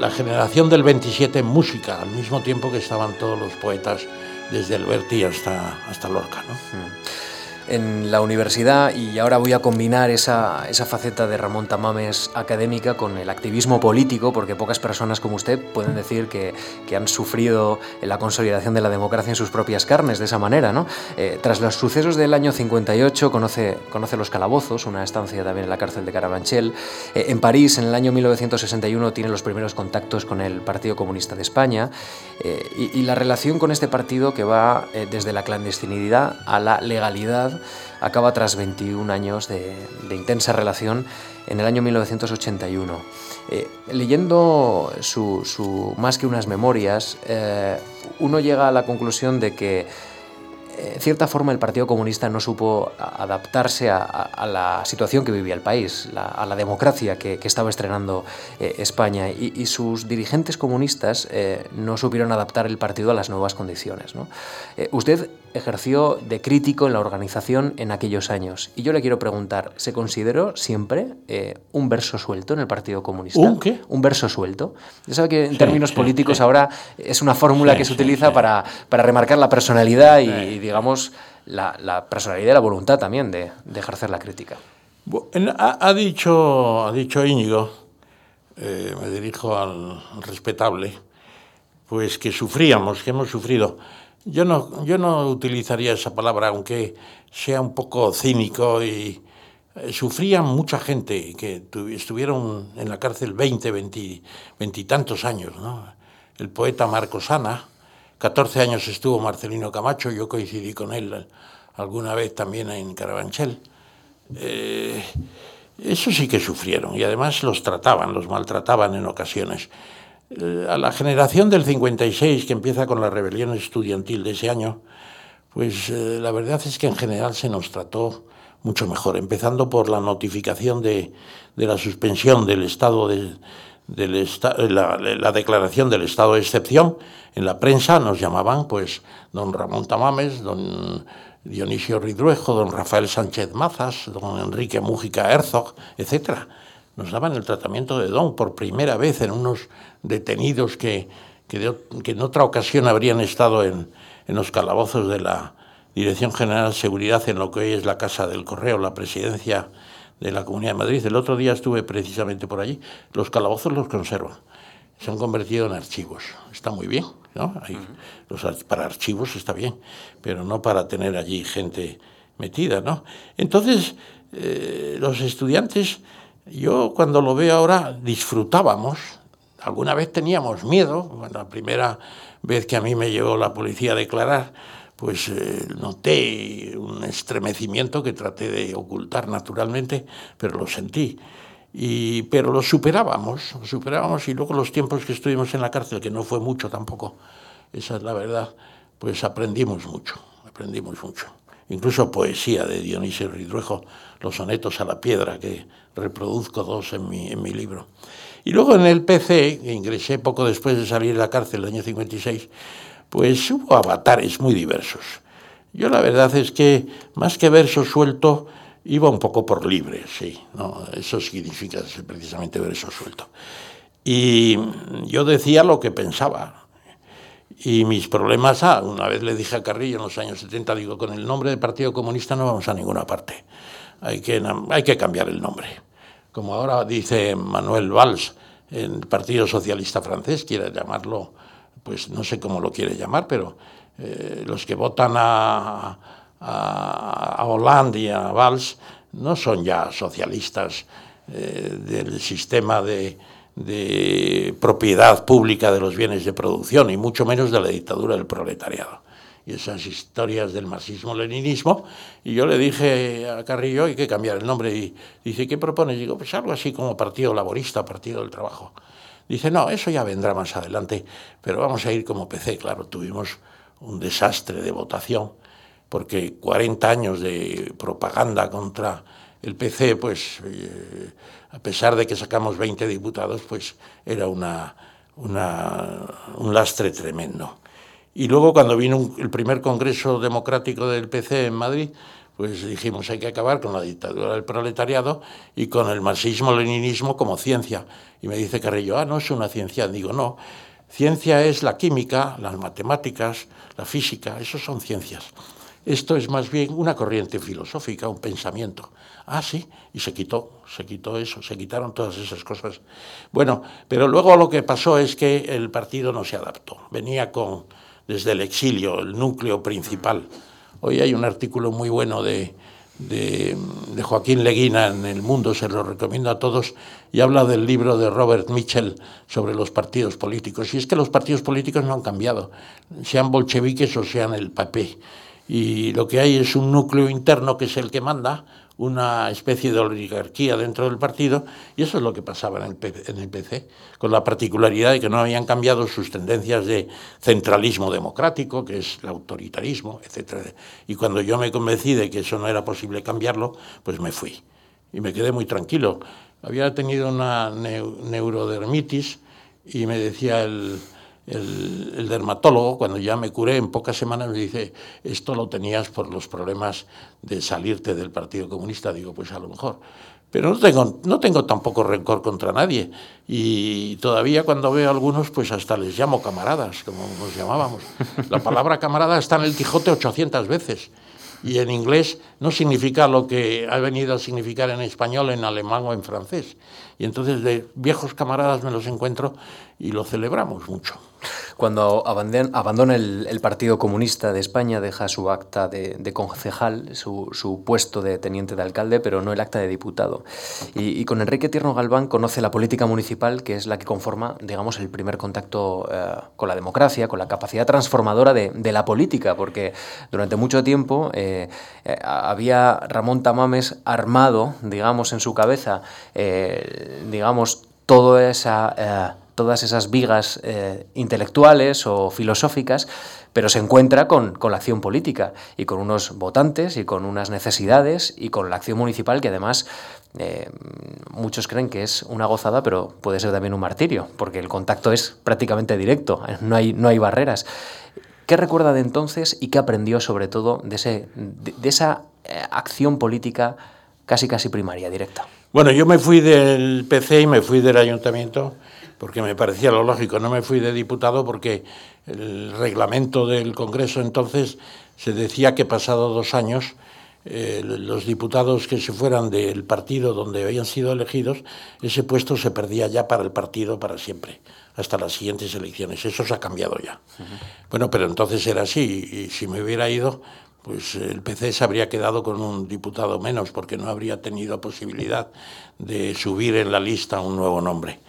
[SPEAKER 2] la generación del 27 en música, al mismo tiempo que estaban todos los poetas desde Alberti hasta, hasta Lorca. ¿no?
[SPEAKER 1] En la universidad y ahora voy a combinar esa, esa, faceta de Ramón Tamames académica con el activismo político, porque pocas personas como usted pueden decir que, que han sufrido la consolidación de la democracia en sus propias carnes de esa manera. ¿no? Eh, tras los sucesos del año 58 conoce, conoce los calabozos, una estancia también en la cárcel de Carabanchel. Eh, en París, en el año 1961, tiene los primeros contactos con el Partido Comunista de España eh, y, y, la relación con este partido que va desde la clandestinidad a la legalidad acaba tras 21 años de, intensa relación en el año 1981. Eh, leyendo su, Más que unas memorias, eh, uno llega a la conclusión de que en cierta forma el Partido Comunista no supo adaptarse a, la situación que vivía el país, a la democracia que, estaba estrenando eh, España y, sus dirigentes comunistas eh, no supieron adaptar el partido a las nuevas condiciones. Eh, usted ejerció de crítico en la organización en aquellos años y yo le quiero preguntar, ¿se consideró siempre un verso suelto en el Partido Comunista?
[SPEAKER 2] ¿Un qué?
[SPEAKER 1] Un verso suelto. Ya sabe que en términos políticos ahora es una fórmula que se utiliza para, para remarcar la personalidad y digamos, la, personalidad y la voluntad también de, ejercer la crítica.
[SPEAKER 2] Ha, dicho, ha dicho Íñigo, eh, me dirijo al respetable, pues que sufríamos, que hemos sufrido. Yo no, yo no utilizaría esa palabra, aunque sea un poco cínico y eh, sufrían mucha gente que estuvieron en la cárcel 20, 20, veintitantos años. El poeta Marcos Ana, 14 años estuvo Marcelino Camacho, yo coincidí con él alguna vez también en Carabanchel. Eh, eso sí que sufrieron y además los trataban, los maltrataban en ocasiones. Eh, a la generación del 56, que empieza con la rebelión estudiantil de ese año, pues eh, la verdad es que en general se nos trató mucho mejor, empezando por la notificación de, la suspensión del estado de, del la, la, declaración del estado de excepción. En la prensa nos llamaban, pues, don Ramón Tamames, don Dionisio Ridruejo, don Rafael Sánchez Mazas, don Enrique Mújica Herzog, etc. Nos daban el tratamiento de don por primera vez en unos detenidos que, que, en otra ocasión habrían estado en, en los calabozos de la Dirección General de Seguridad en lo que hoy es la Casa del Correo, la presidencia de la Comunidad de Madrid. El otro día estuve precisamente por allí. Los calabozos los conservan. Se han convertido en archivos. Está muy bien. ¿no? los, para archivos está bien, pero no para tener allí gente metida, ¿no? Entonces, eh, los estudiantes, yo cuando lo veo ahora, disfrutábamos, alguna vez teníamos miedo, la primera vez que a mí me llevó la policía a declarar, pues eh, noté un estremecimiento que traté de ocultar naturalmente, pero lo sentí. Y, pero lo superábamos, lo superábamos y luego los tiempos que estuvimos en la cárcel, que no fue mucho tampoco, esa es la verdad, pues aprendimos mucho, aprendimos mucho. Incluso poesía de Dionisio Ridruejo, los sonetos a la piedra, que reproduzco dos en mi, en mi libro. Y luego en el PC, que ingresé poco después de salir de la cárcel, el año 56, pues hubo avatares muy diversos. Yo la verdad es que, más que verso suelto, Iba un poco por libre, sí, ¿no? eso significa precisamente ver eso suelto. Y yo decía lo que pensaba. Y mis problemas, ah, una vez le dije a Carrillo en los años 70, digo, con el nombre de Partido Comunista no vamos a ninguna parte. Hay que, hay que cambiar el nombre. Como ahora dice Manuel Valls, el Partido Socialista francés, quiere llamarlo, pues no sé cómo lo quiere llamar, pero eh, los que votan a a, Hollande y a Valls no son ya socialistas eh, del sistema de, propiedad pública de los bienes de producción y mucho menos de la dictadura del proletariado. Y esas historias del marxismo-leninismo, y yo le dije a Carrillo, hay que cambiar el nombre, y dice, ¿qué propones? Digo, pues algo así como Partido Laborista, Partido del Trabajo. Dice, no, eso ya vendrá más adelante, pero vamos a ir como PC, claro, tuvimos un desastre de votación porque 40 años de propaganda contra el PC, pues eh, a pesar de que sacamos 20 diputados, pues era una, un lastre tremendo. Y luego cuando vino el primer Congreso Democrático del PC en Madrid, pues dijimos hay que acabar con la dictadura del proletariado y con el marxismo-leninismo como ciencia. Y me dice Carrillo, ah, no es una ciencia. Digo, no, ciencia es la química, las matemáticas, la física, eso son ciencias. Esto es más bien una corriente filosófica, un pensamiento. Ah, sí, y se quitó, se quitó eso, se quitaron todas esas cosas. Bueno, pero luego lo que pasó es que el partido no se adaptó. Venía con, desde el exilio, el núcleo principal. Hoy hay un artículo muy bueno de, Joaquín Leguina en El Mundo, se lo recomiendo a todos, y habla del libro de Robert Mitchell sobre los partidos políticos. Y es que los partidos políticos no han cambiado, sean bolcheviques o sean el papé y lo que hay es un núcleo interno que es el que manda, una especie de oligarquía dentro del partido, y eso es lo que pasaba en el, PC, con la particularidad de que no habían cambiado sus tendencias de centralismo democrático, que es el autoritarismo, etc. Y cuando yo me convencí de que eso no era posible cambiarlo, pues me fui. Y me quedé muy tranquilo. Había tenido una neurodermitis y me decía el, el, dermatólogo, cuando ya me curé en pocas semanas, me dice, esto lo tenías por los problemas de salirte del Partido Comunista. Digo, pues a lo mejor. Pero no tengo, no tengo tampoco rencor contra nadie. Y todavía cuando veo a algunos, pues hasta les llamo camaradas, como nos llamábamos. La palabra camarada está en el Quijote 800 veces. Y en inglés no significa lo que ha venido a significar en español, en alemán o en francés. Y entonces de viejos camaradas me los encuentro y lo celebramos mucho.
[SPEAKER 1] Cuando abandona el, Partido Comunista de España, deja su acta de, concejal, su, puesto de teniente de alcalde, pero no el acta de diputado. Y, con Enrique Tierno Galván conoce la política municipal, que es la que conforma, digamos, el primer contacto eh, con la democracia, con la capacidad transformadora de, la política, porque durante mucho tiempo eh, eh, había Ramón Tamames armado, digamos, en su cabeza, digamos, toda esa todas esas vigas eh, intelectuales o filosóficas, pero se encuentra con, la acción política y con unos votantes y con unas necesidades y con la acción municipal que además eh, muchos creen que es una gozada, pero puede ser también un martirio, porque el contacto es prácticamente directo, no hay, no hay barreras. ¿Qué recuerda de entonces y qué aprendió sobre todo de, ese, de esa eh, acción política casi casi primaria, directa?
[SPEAKER 2] Bueno, yo me fui del PC y me fui del ayuntamiento porque me parecía lo lógico. No me fui de diputado porque el reglamento del Congreso entonces se decía que pasado dos años eh, los diputados que se fueran del partido donde habían sido elegidos, ese puesto se perdía ya para el partido para siempre, hasta las siguientes elecciones. Eso se ha cambiado ya. Bueno, pero entonces era así, y si me hubiera ido, pues el PC se habría quedado con un diputado menos, porque no habría tenido posibilidad de subir en la lista un nuevo nombre.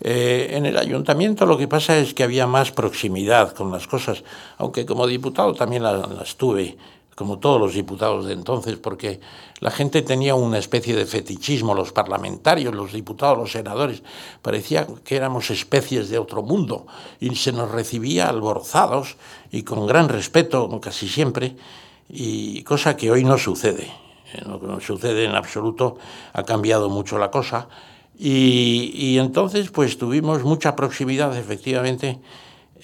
[SPEAKER 2] Eh, en el ayuntamiento lo que pasa es que había más proximidad con las cosas, aunque como diputado también las, tuve, como todos los diputados de entonces, porque la gente tenía una especie de fetichismo, los parlamentarios, los diputados, los senadores, parecía que éramos especies de otro mundo y se nos recibía alborozados y con gran respeto casi siempre, y cosa que hoy no sucede. Eh, no sucede en absoluto, ha cambiado mucho la cosa y, entonces, pues tuvimos mucha proximidad, efectivamente,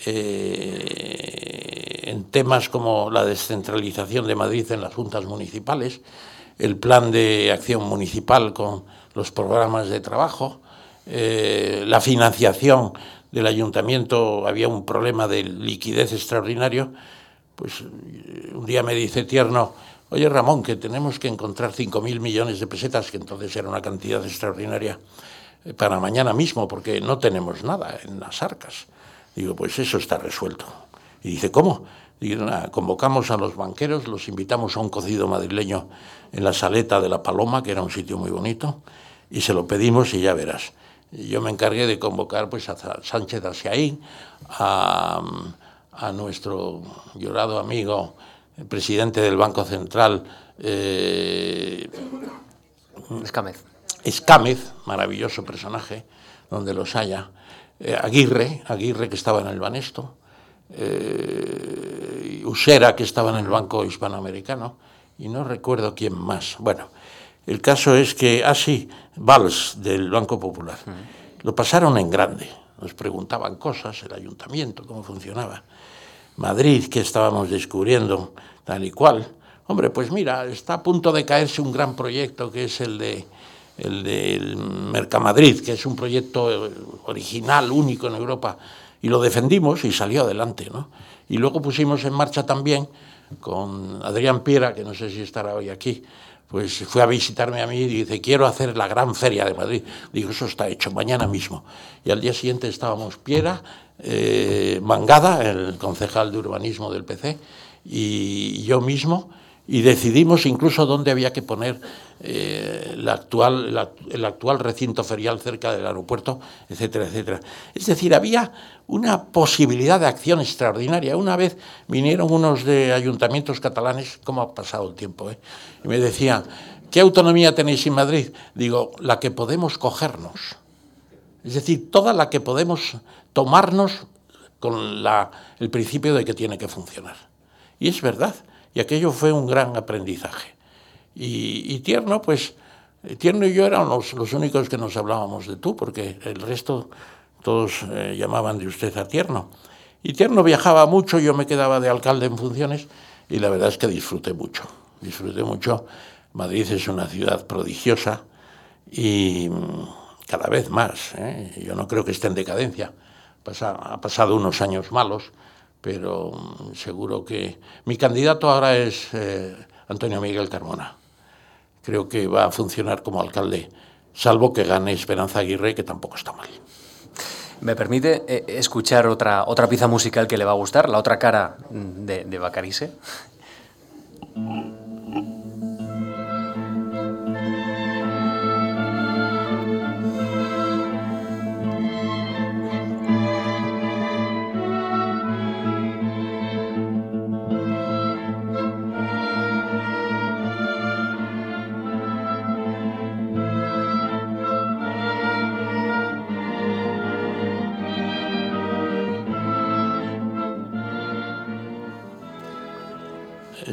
[SPEAKER 2] eh, en temas como la descentralización de Madrid en las juntas municipales, el plan de acción municipal con los programas de trabajo, eh, la financiación del ayuntamiento, había un problema de liquidez extraordinario, pues un día me dice Tierno, oye Ramón, que tenemos que encontrar 5.000 millones de pesetas, que entonces era una cantidad extraordinaria, eh, para mañana mismo, porque no tenemos nada en las arcas. Digo, pues eso está resuelto. Y dice, ¿cómo? Digo, convocamos a los banqueros, los invitamos a un cocido madrileño en la saleta de la Paloma, que era un sitio muy bonito, y se lo pedimos y ya verás. Yo me encargué de convocar pues, a Sánchez Asiaín, a, a nuestro llorado amigo el presidente del Banco Central.
[SPEAKER 1] Eh, Escámez.
[SPEAKER 2] Escámez, maravilloso personaje, donde los haya. Eh, Aguirre, Aguirre que estaba en el Banesto. Eh, Usera que estaba en el Banco Hispanoamericano. Y no recuerdo quién más. Bueno, el caso es que, así, ah, Valls del Banco Popular. Lo pasaron en grande. Nos preguntaban cosas, el ayuntamiento, cómo funcionaba. Madrid, que estábamos descubriendo tal y cual. Hombre, pues mira, está a punto de caerse un gran proyecto que es el de el del Mercamadrid, que es un proyecto original, único en Europa, y lo defendimos y salió adelante. ¿no? Y luego pusimos en marcha también con Adrián Piera, que no sé si estará hoy aquí, pues fue a visitarme a mí y dice, quiero hacer la gran feria de Madrid. Digo, eso está hecho, mañana mismo. Y al día siguiente estábamos Piera, eh, Mangada, el concejal de urbanismo del PC, y yo mismo, y decidimos incluso dónde había que poner eh, la actual, el actual recinto ferial cerca del aeropuerto, etcétera, etcétera. Es decir, había una posibilidad de acción extraordinaria. Una vez vinieron unos de ayuntamientos catalanes, ¿cómo ha pasado el tiempo? Eh? Y me decían, ¿qué autonomía tenéis en Madrid? Digo, la que podemos cogernos. Es decir, toda la que podemos tomarnos con la, el principio de que tiene que funcionar. Y es verdad, y aquello fue un gran aprendizaje. Y, Tierno, pues, Tierno y yo éramos los, únicos que nos hablábamos de tú, porque el resto todos eh, llamaban de usted a Tierno. Y Tierno viajaba mucho, yo me quedaba de alcalde en funciones y la verdad es que disfruté mucho, disfruté mucho. Madrid es una ciudad prodigiosa y mm, cada vez más, ¿eh? yo no creo que esté en decadencia, ha pasado unos años malos, pero mm, seguro que mi candidato ahora es Antonio Miguel Carmona creo que va a funcionar como alcalde, salvo que gane Esperanza Aguirre, que tampoco está mal.
[SPEAKER 1] ¿Me permite eh, escuchar otra, otra pieza musical que le va a gustar, la otra cara de, de Bacarise?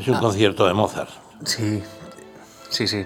[SPEAKER 2] Es un concierto de Mozart.
[SPEAKER 1] Sí, sí, sí.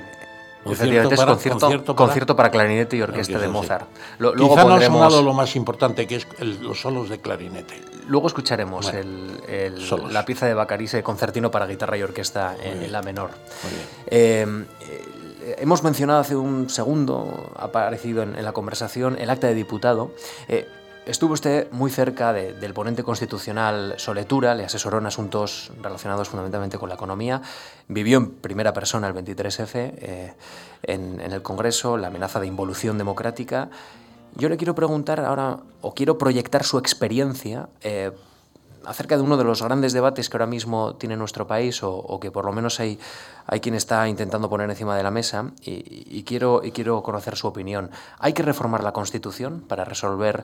[SPEAKER 1] Efectivamente, es
[SPEAKER 2] para-
[SPEAKER 1] concierto,
[SPEAKER 2] concierto para-
[SPEAKER 1] concierto para clarinete y orquesta de
[SPEAKER 2] sí.
[SPEAKER 1] Mozart. Lo- luego,
[SPEAKER 2] Quizá no ha
[SPEAKER 1] pondremos-
[SPEAKER 2] sonado lo más importante, que es el- los solos de clarinete.
[SPEAKER 1] luego escucharemos
[SPEAKER 2] Bueno,
[SPEAKER 1] el- la pieza de Bacarise, concertino para guitarra y orquesta en, la menor.
[SPEAKER 2] Bien.
[SPEAKER 1] Eh, eh, hemos mencionado hace un segundo, ha aparecido en, en la conversación, el acta de diputado. Eh, estuvo usted muy cerca de- del ponente constitucional Soletura, le asesoró en asuntos relacionados fundamentalmente con la economía, vivió en primera persona el 23F eh, en, el Congreso, la amenaza de involución democrática. Yo le quiero preguntar ahora, o quiero proyectar su experiencia eh, acerca de uno de los grandes debates que ahora mismo tiene nuestro país, o, que por lo menos hay, hay quien está intentando poner encima de la mesa, y quiero, y quiero conocer su opinión. ¿Hay que reformar la Constitución para resolver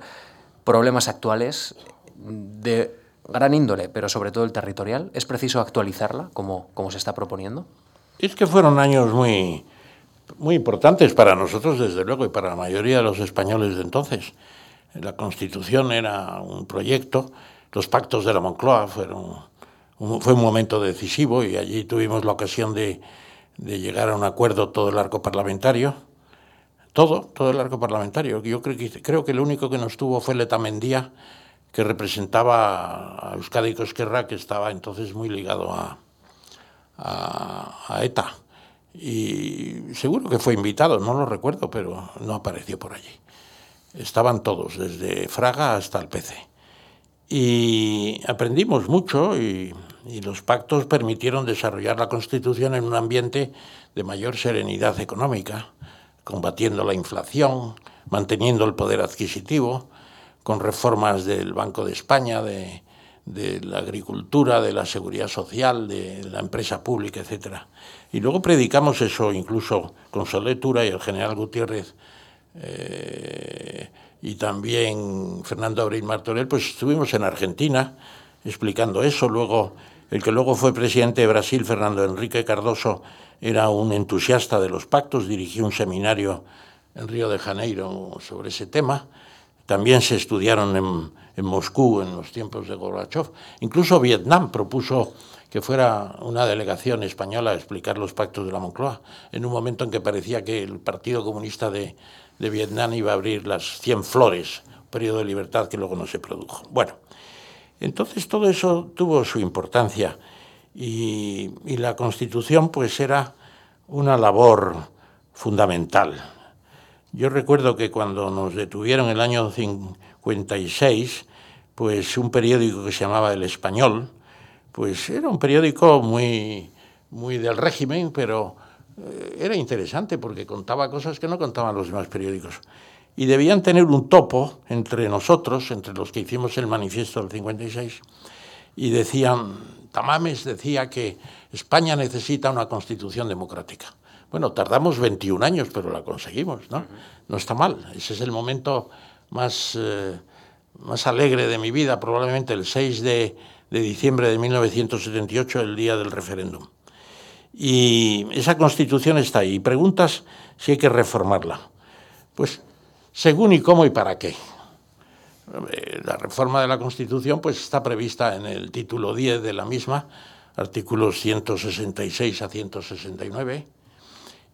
[SPEAKER 1] problemas actuales de gran índole, pero sobre todo el territorial? ¿Es preciso actualizarla como, como se está proponiendo?
[SPEAKER 2] Es que fueron años muy, muy importantes para nosotros, desde luego, y para la mayoría de los españoles de entonces. La Constitución era un proyecto, los pactos de la Moncloa fueron, un- fue un momento decisivo y allí tuvimos la ocasión de, de llegar a un acuerdo todo el arco parlamentario. Todo, todo el arco parlamentario. Yo creo que, creo que lo único que nos tuvo fue Letamendía, que representaba a Euskadi Cosquerra, que estaba entonces muy ligado a, a, a ETA. Y seguro que fue invitado, no lo recuerdo, pero no apareció por allí. Estaban todos, desde Fraga hasta el PC. Y aprendimos mucho y, y los pactos permitieron desarrollar la Constitución en un ambiente de mayor serenidad económica, combatiendo la inflación, manteniendo el poder adquisitivo, con reformas del Banco de España, de, la agricultura, de la seguridad social, de la empresa pública, etc. Y luego predicamos eso incluso con Soletura y el general Gutiérrez eh, y también Fernando Abril Martorell, pues estuvimos en Argentina explicando eso. Luego, el que luego fue presidente de Brasil, Fernando Enrique Cardoso, era un entusiasta de los pactos, dirigió un seminario en Río de Janeiro sobre ese tema. También se estudiaron en, Moscú en los tiempos de Gorbachev. Incluso Vietnam propuso que fuera una delegación española a explicar los pactos de la Moncloa, en un momento en que parecía que el Partido Comunista de, de Vietnam iba a abrir las 100 flores, periodo de libertad que luego no se produjo. Bueno, entonces todo eso tuvo su importancia y, y la Constitución pues era una labor fundamental. Yo recuerdo que cuando nos detuvieron el año 56, pues un periódico que se llamaba El Español, pues era un periódico muy, muy del régimen, pero eh, era interesante porque contaba cosas que no contaban los demás periódicos. Y debían tener un topo entre nosotros, entre los que hicimos el manifiesto del 56, y decían, Tamames decía que España necesita una constitución democrática. Bueno, tardamos 21 años, pero la conseguimos, ¿no? No está mal. Ese es el momento más, eh, más alegre de mi vida, probablemente el 6 de, de diciembre de 1978, el día del referéndum. Y esa constitución está ahí. Y preguntas si hay que reformarla. Pues según y cómo y para qué. Eh, La reforma de la Constitución pues, está prevista en el título 10 de la misma, artículos 166 a 169,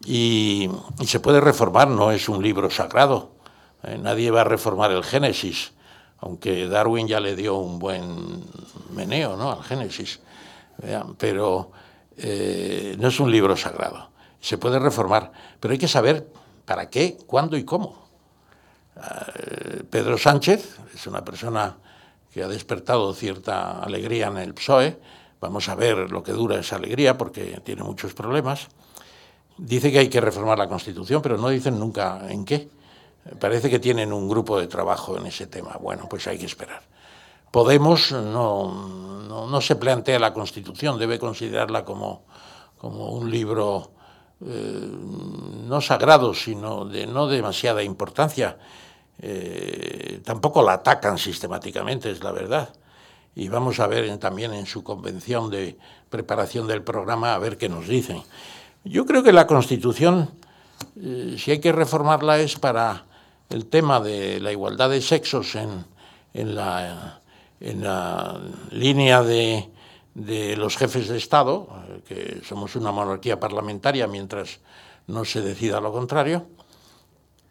[SPEAKER 2] y, y se puede reformar, no es un libro sagrado. Eh, nadie va a reformar el Génesis, aunque Darwin ya le dio un buen meneo ¿no? al Génesis. Pero eh, no es un libro sagrado. Se puede reformar, pero hay que saber para qué, cuándo y cómo. Eh, Pedro Sánchez es una persona que ha despertado cierta alegría en el PSOE. Vamos a ver lo que dura esa alegría porque tiene muchos problemas. Dice que hay que reformar la Constitución, pero no dicen nunca en qué. Parece que tienen un grupo de trabajo en ese tema. Bueno, pues hay que esperar. Podemos no, no, se plantea la Constitución, debe considerarla como, como un libro eh, no sagrado, sino de no demasiada importancia. Eh, tampoco la atacan sistemáticamente, es la verdad. Y vamos a ver también en su convención de preparación del programa a ver qué nos dicen. Yo creo que la Constitución, eh, si hay que reformarla, es para el tema de la igualdad de sexos en, en, la, en la, línea de, de, los jefes de Estado, que somos una monarquía parlamentaria mientras no se decida lo contrario.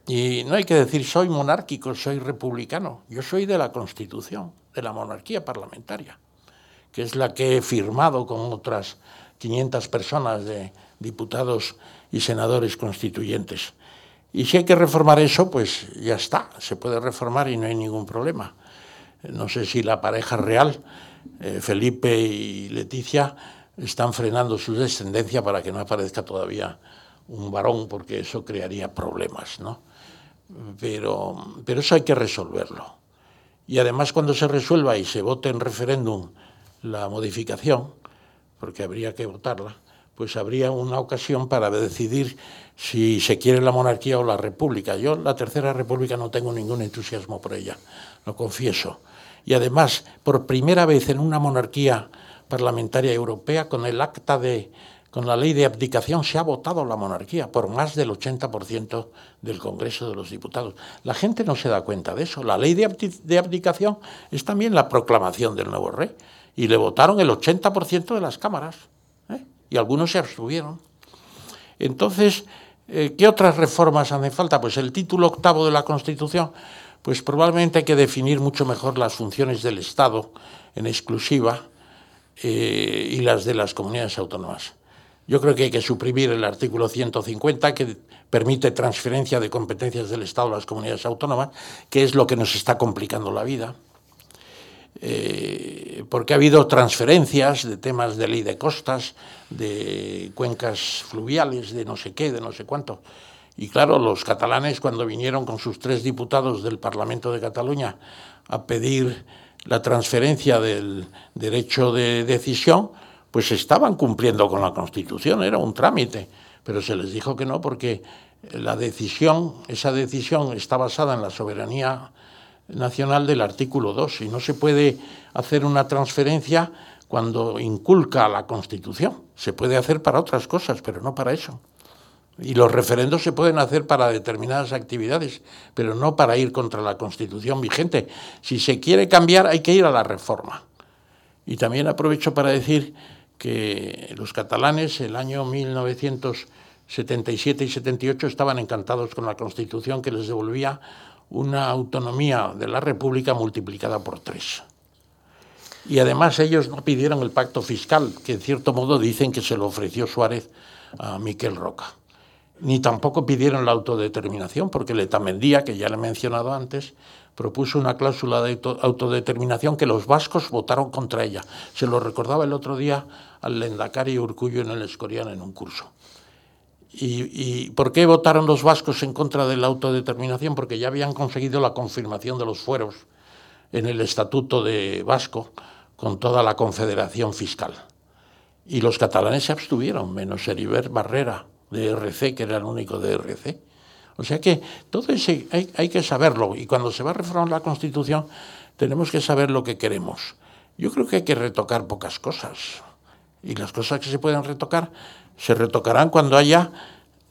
[SPEAKER 2] Y no hay que decir soy monárquico, soy republicano, yo soy de la Constitución, de la monarquía parlamentaria, que es la que he firmado con otras 500 personas de diputados y senadores constituyentes. Y si hay que reformar eso, pues ya está, se puede reformar y no hay ningún problema. No sé si la pareja real, eh, Felipe y Leticia, están frenando su descendencia para que no aparezca todavía un varón, porque eso crearía problemas, ¿no? Pero, pero eso hay que resolverlo. Y además cuando se resuelva y se vote en referéndum la modificación, porque habría que votarla, pues habría una ocasión para decidir si se quiere la monarquía o la república. Yo la tercera república no tengo ningún entusiasmo por ella, lo confieso. Y además, por primera vez en una monarquía parlamentaria europea, con el acta de, con la ley de abdicación, se ha votado la monarquía por más del 80% del Congreso de los Diputados. La gente no se da cuenta de eso. La ley de abdicación es también la proclamación del nuevo rey. Y le votaron el 80% de las cámaras y algunos se abstuvieron. Entonces, eh, ¿qué otras reformas hacen falta? Pues el título octavo de la Constitución, pues probablemente hay que definir mucho mejor las funciones del Estado en exclusiva eh, y las de las comunidades autónomas. Yo creo que hay que suprimir el artículo 150 que permite transferencia de competencias del Estado a las comunidades autónomas, que es lo que nos está complicando la vida. Eh, porque ha habido transferencias de temas de ley de costas, de cuencas fluviales, de no sé qué, de no sé cuánto. Y claro, los catalanes cuando vinieron con sus tres diputados del Parlamento de Cataluña a pedir la transferencia del derecho de decisión, pues estaban cumpliendo con la Constitución, era un trámite, pero se les dijo que no porque la decisión, esa decisión está basada en la soberanía nacional del artículo 2 y no se puede hacer una transferencia cuando inculca la Constitución. Se puede hacer para otras cosas, pero no para eso. Y los referendos se pueden hacer para determinadas actividades, pero no para ir contra la Constitución vigente. Si se quiere cambiar, hay que ir a la reforma. Y también aprovecho para decir que los catalanes el año 1977 y 78 estaban encantados con la Constitución que les devolvía una autonomía de la República multiplicada por tres. Y además ellos no pidieron el pacto fiscal, que en cierto modo dicen que se lo ofreció Suárez a Miquel Roca. Ni tampoco pidieron la autodeterminación, porque Letamendía, que ya le he mencionado antes, propuso una cláusula de autodeterminación que los vascos votaron contra ella. Se lo recordaba el otro día al Lendakari Urcullo en el Escorial en un curso. ¿Y, por qué votaron los vascos en contra de la autodeterminación? Porque ya habían conseguido la confirmación de los fueros en el Estatuto de Vasco con toda la confederación fiscal. Y los catalanes se abstuvieron, menos Heribert Barrera, de RC, que era el único de RC. O sea que todo eso hay, hay que saberlo. Y cuando se va a reformar la Constitución, tenemos que saber lo que queremos. Yo creo que hay que retocar pocas cosas. Y las cosas que se pueden retocar se retocarán cuando haya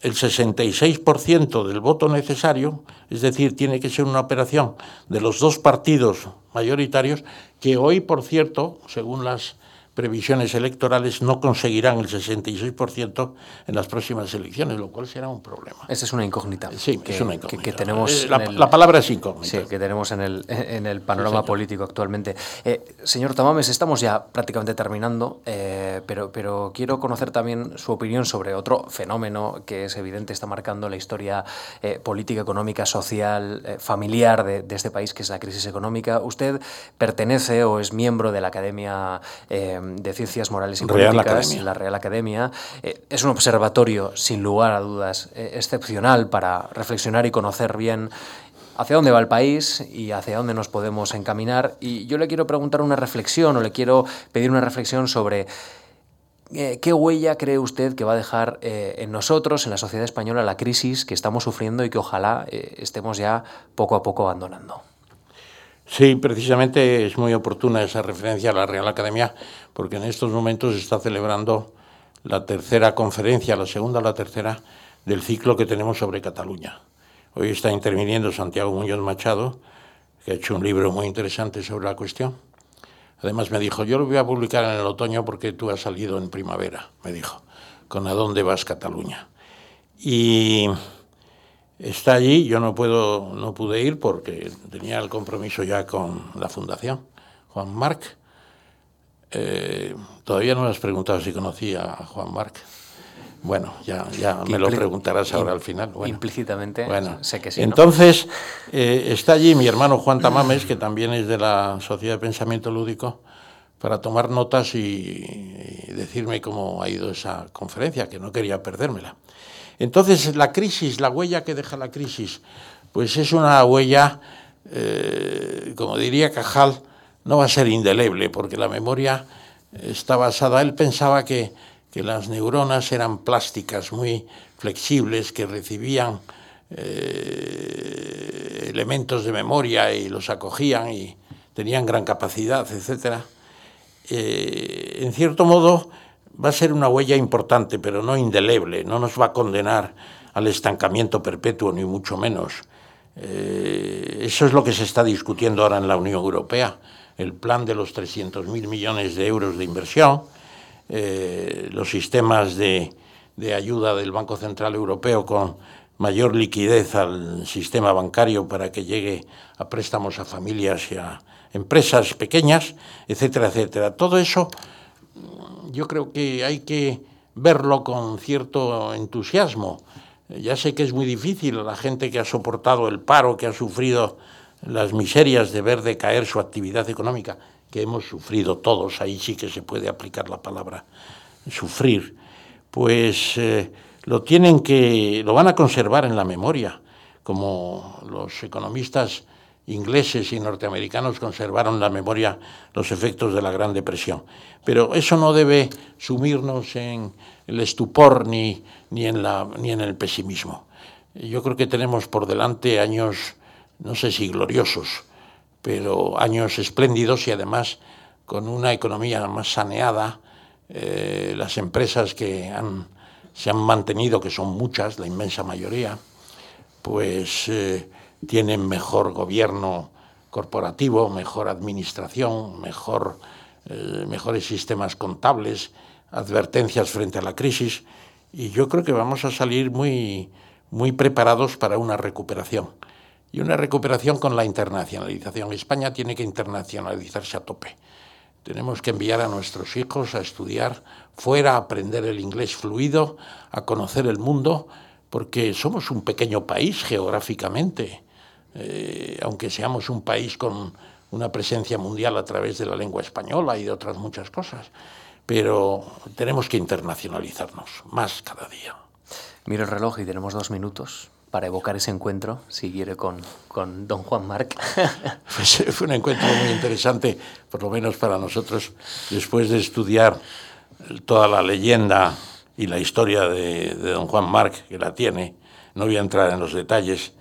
[SPEAKER 2] el 66% del voto necesario, es decir, tiene que ser una operación de los dos partidos mayoritarios, que hoy, por cierto, según las previsiones electorales no conseguirán el 66% en las próximas elecciones, lo cual será un problema.
[SPEAKER 1] Esa es una incógnita.
[SPEAKER 2] Sí, es una incógnita.
[SPEAKER 1] Que, tenemos
[SPEAKER 2] eh, la, palabra es incógnita.
[SPEAKER 1] Sí, que tenemos en el, en el panorama político actualmente. Eh, señor Tamames, estamos ya prácticamente terminando, eh, pero, pero quiero conocer también su opinión sobre otro fenómeno que es evidente, está marcando la historia política, económica, social, familiar de, este país, que es la crisis económica. Usted pertenece o es miembro de la Academia de Ciencias Morales y Políticas, la Real Academia. es un observatorio, sin lugar a dudas, excepcional para reflexionar y conocer bien hacia dónde va el país y hacia dónde nos podemos encaminar. Y yo le quiero preguntar una reflexión o le quiero pedir una reflexión sobre eh, qué huella cree usted que va a dejar eh, en nosotros, en la sociedad española, la crisis que estamos sufriendo y que ojalá eh, estemos ya poco a poco abandonando.
[SPEAKER 2] Sí, precisamente es muy oportuna esa referencia a la Real Academia, porque en estos momentos se está celebrando la tercera conferencia, la segunda la tercera, del ciclo que tenemos sobre Cataluña. Hoy está interviniendo Santiago Muñoz Machado, que ha hecho un libro muy interesante sobre la cuestión. Además me dijo, yo lo voy a publicar en el otoño porque tú has salido en primavera, me dijo, con ¿A dónde vas Cataluña? Y está allí, yo no, puedo, no pude ir porque tenía el compromiso ya con la fundación, Juan Marc. Eh, todavía no me has preguntado si conocía a Juan Marc. Bueno, ya, ya me lo preguntarás ahora al final.
[SPEAKER 1] implícitamente,
[SPEAKER 2] bueno,
[SPEAKER 1] sé que sí.
[SPEAKER 2] Entonces, eh, está allí mi hermano Juan Tamames, que también es de la Sociedad de Pensamiento Lúdico, para tomar notas y, decirme cómo ha ido esa conferencia, que no quería perdérmela. Entonces, la crisis, la huella que deja la crisis, pues es una huella, eh, como diría Cajal, no va a ser indeleble, porque la memoria está basada, él pensaba que que las neuronas eran plásticas, muy flexibles, que recibían eh, elementos de memoria y los acogían y tenían gran capacidad, etc. Eh, en cierto modo va a ser una huella importante, pero no indeleble, no nos va a condenar al estancamiento perpetuo, ni mucho menos. Eh, eso es lo que se está discutiendo ahora en la Unión Europea, el plan de los 300.000 millones de euros de inversión, eh, los sistemas de, ayuda del Banco Central Europeo con mayor liquidez al sistema bancario para que llegue a préstamos a familias y a empresas pequeñas, etcétera, etcétera. Todo eso yo creo que hay que verlo con cierto entusiasmo. Ya sé que es muy difícil a la gente que ha soportado el paro, que ha sufrido las miserias de ver decaer su actividad económica, que hemos sufrido todos, ahí sí que se puede aplicar la palabra sufrir, pues eh, lo tienen que, lo van a conservar en la memoria, como los economistas ingleses y norteamericanos conservaron la memoria los efectos de la Gran Depresión. Pero eso no debe sumirnos en el estupor ni, ni, en, la, ni en el pesimismo. Yo creo que tenemos por delante años, no sé si gloriosos, pero años espléndidos y además con una economía más saneada. Eh, las empresas que se han mantenido, que son muchas, la inmensa mayoría, pues eh, tienen mejor gobierno corporativo, mejor administración, mejor, eh, mejores sistemas contables, advertencias frente a la crisis, y yo creo que vamos a salir muy, muy preparados para una recuperación y una recuperación con la internacionalización. España tiene que internacionalizarse a tope. Tenemos que enviar a nuestros hijos a estudiar fuera, a aprender el inglés fluido, a conocer el mundo, porque somos un pequeño país geográficamente, eh, aunque seamos un país con una presencia mundial a través de la lengua española y de otras muchas cosas, pero tenemos que internacionalizarnos más cada día.
[SPEAKER 1] Miro el reloj y tenemos dos minutos para evocar ese encuentro, si quiere, con, con don Juan Marc.
[SPEAKER 2] Pues fue un encuentro muy interesante, por lo menos para nosotros, después de estudiar toda la leyenda y la historia de, don Juan Marc, que la tiene. No voy a entrar en los detalles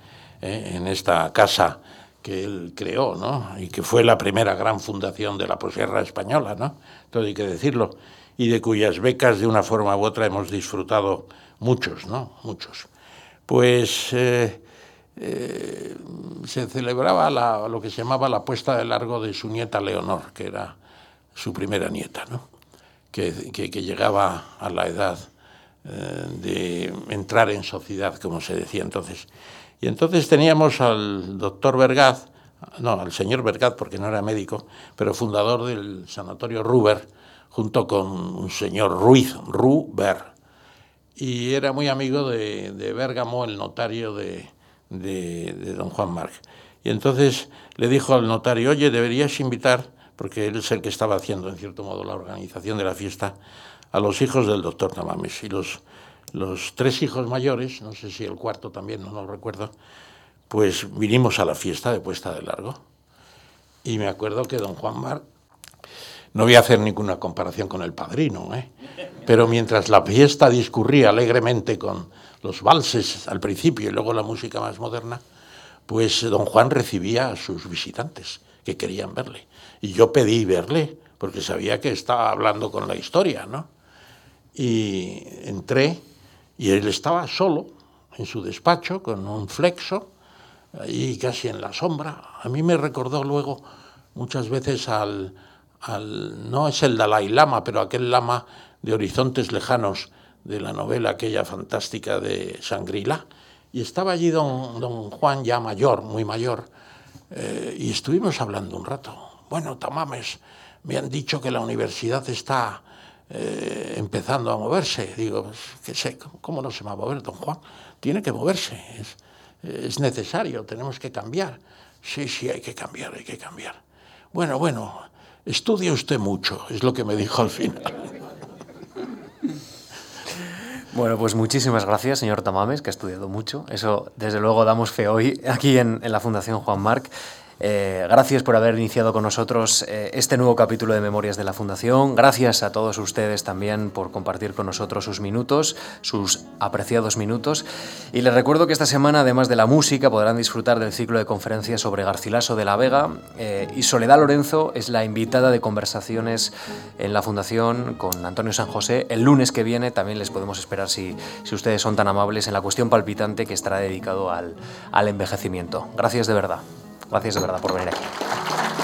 [SPEAKER 2] eh, en esta casa que él creó, ¿no? Y que fue la primera gran fundación de la posguerra española, ¿no? Todo hay que decirlo. Y de cuyas becas, de una forma u otra, hemos disfrutado muchos, ¿no? Muchos pues eh, eh, se celebraba lo que se llamaba la puesta de largo de su nieta Leonor, que era su primera nieta, ¿no? que, llegaba a la edad eh, de entrar en sociedad, como se decía entonces. Y entonces teníamos al doctor Vergaz, no, al señor Vergaz, porque no era médico, pero fundador del sanatorio Ruber, junto con un señor Ruiz, Ruber, y era muy amigo de, de Bérgamo, el notario de, de, don Juan Marc. Y entonces le dijo al notario, oye, deberías invitar, porque él es el que estaba haciendo, en cierto modo, la organización de la fiesta, a los hijos del doctor Tamames. Y los, los tres hijos mayores, no sé si el cuarto también, no lo recuerdo, pues vinimos a la fiesta de puesta de largo. Y me acuerdo que don Juan Mar, no voy a hacer ninguna comparación con el padrino, ¿eh? pero mientras la fiesta discurría alegremente con los valses al principio y luego la música más moderna, pues don Juan recibía a sus visitantes que querían verle. Y yo pedí verle, porque sabía que estaba hablando con la historia, ¿no? Y entré y él estaba solo en su despacho con un flexo, ahí casi en la sombra. A mí me recordó luego muchas veces al, al no es el Dalai Lama, pero aquel lama de horizontes lejanos de la novela aquella fantástica de Sangrila. Y estaba allí don, don Juan ya mayor, muy mayor, eh, y estuvimos hablando un rato. Bueno, Tamames, me han dicho que la universidad está eh, empezando a moverse. Digo, que sé, ¿cómo no se va a mover, don Juan? Tiene que moverse, es, es necesario, tenemos que cambiar. Sí, sí, hay que cambiar, hay que cambiar. Bueno, bueno, estudia usted mucho, es lo que me dijo al final.
[SPEAKER 1] Bueno, pues muchísimas gracias, señor Tamames, que ha estudiado mucho. Eso, desde luego, damos fe hoy aquí en, en la Fundación Juan Marc. Eh, gracias por haber iniciado con nosotros eh, este nuevo capítulo de Memorias de la Fundación. Gracias a todos ustedes también por compartir con nosotros sus minutos, sus apreciados minutos. Y les recuerdo que esta semana, además de la música, podrán disfrutar del ciclo de conferencias sobre Garcilaso de la Vega. Eh, y Soledad Lorenzo es la invitada de conversaciones en la Fundación con Antonio San José. El lunes que viene también les podemos esperar, si, si ustedes son tan amables, en la cuestión palpitante que estará dedicado al, al envejecimiento. Gracias de verdad. Gracias de verdad por venir aquí.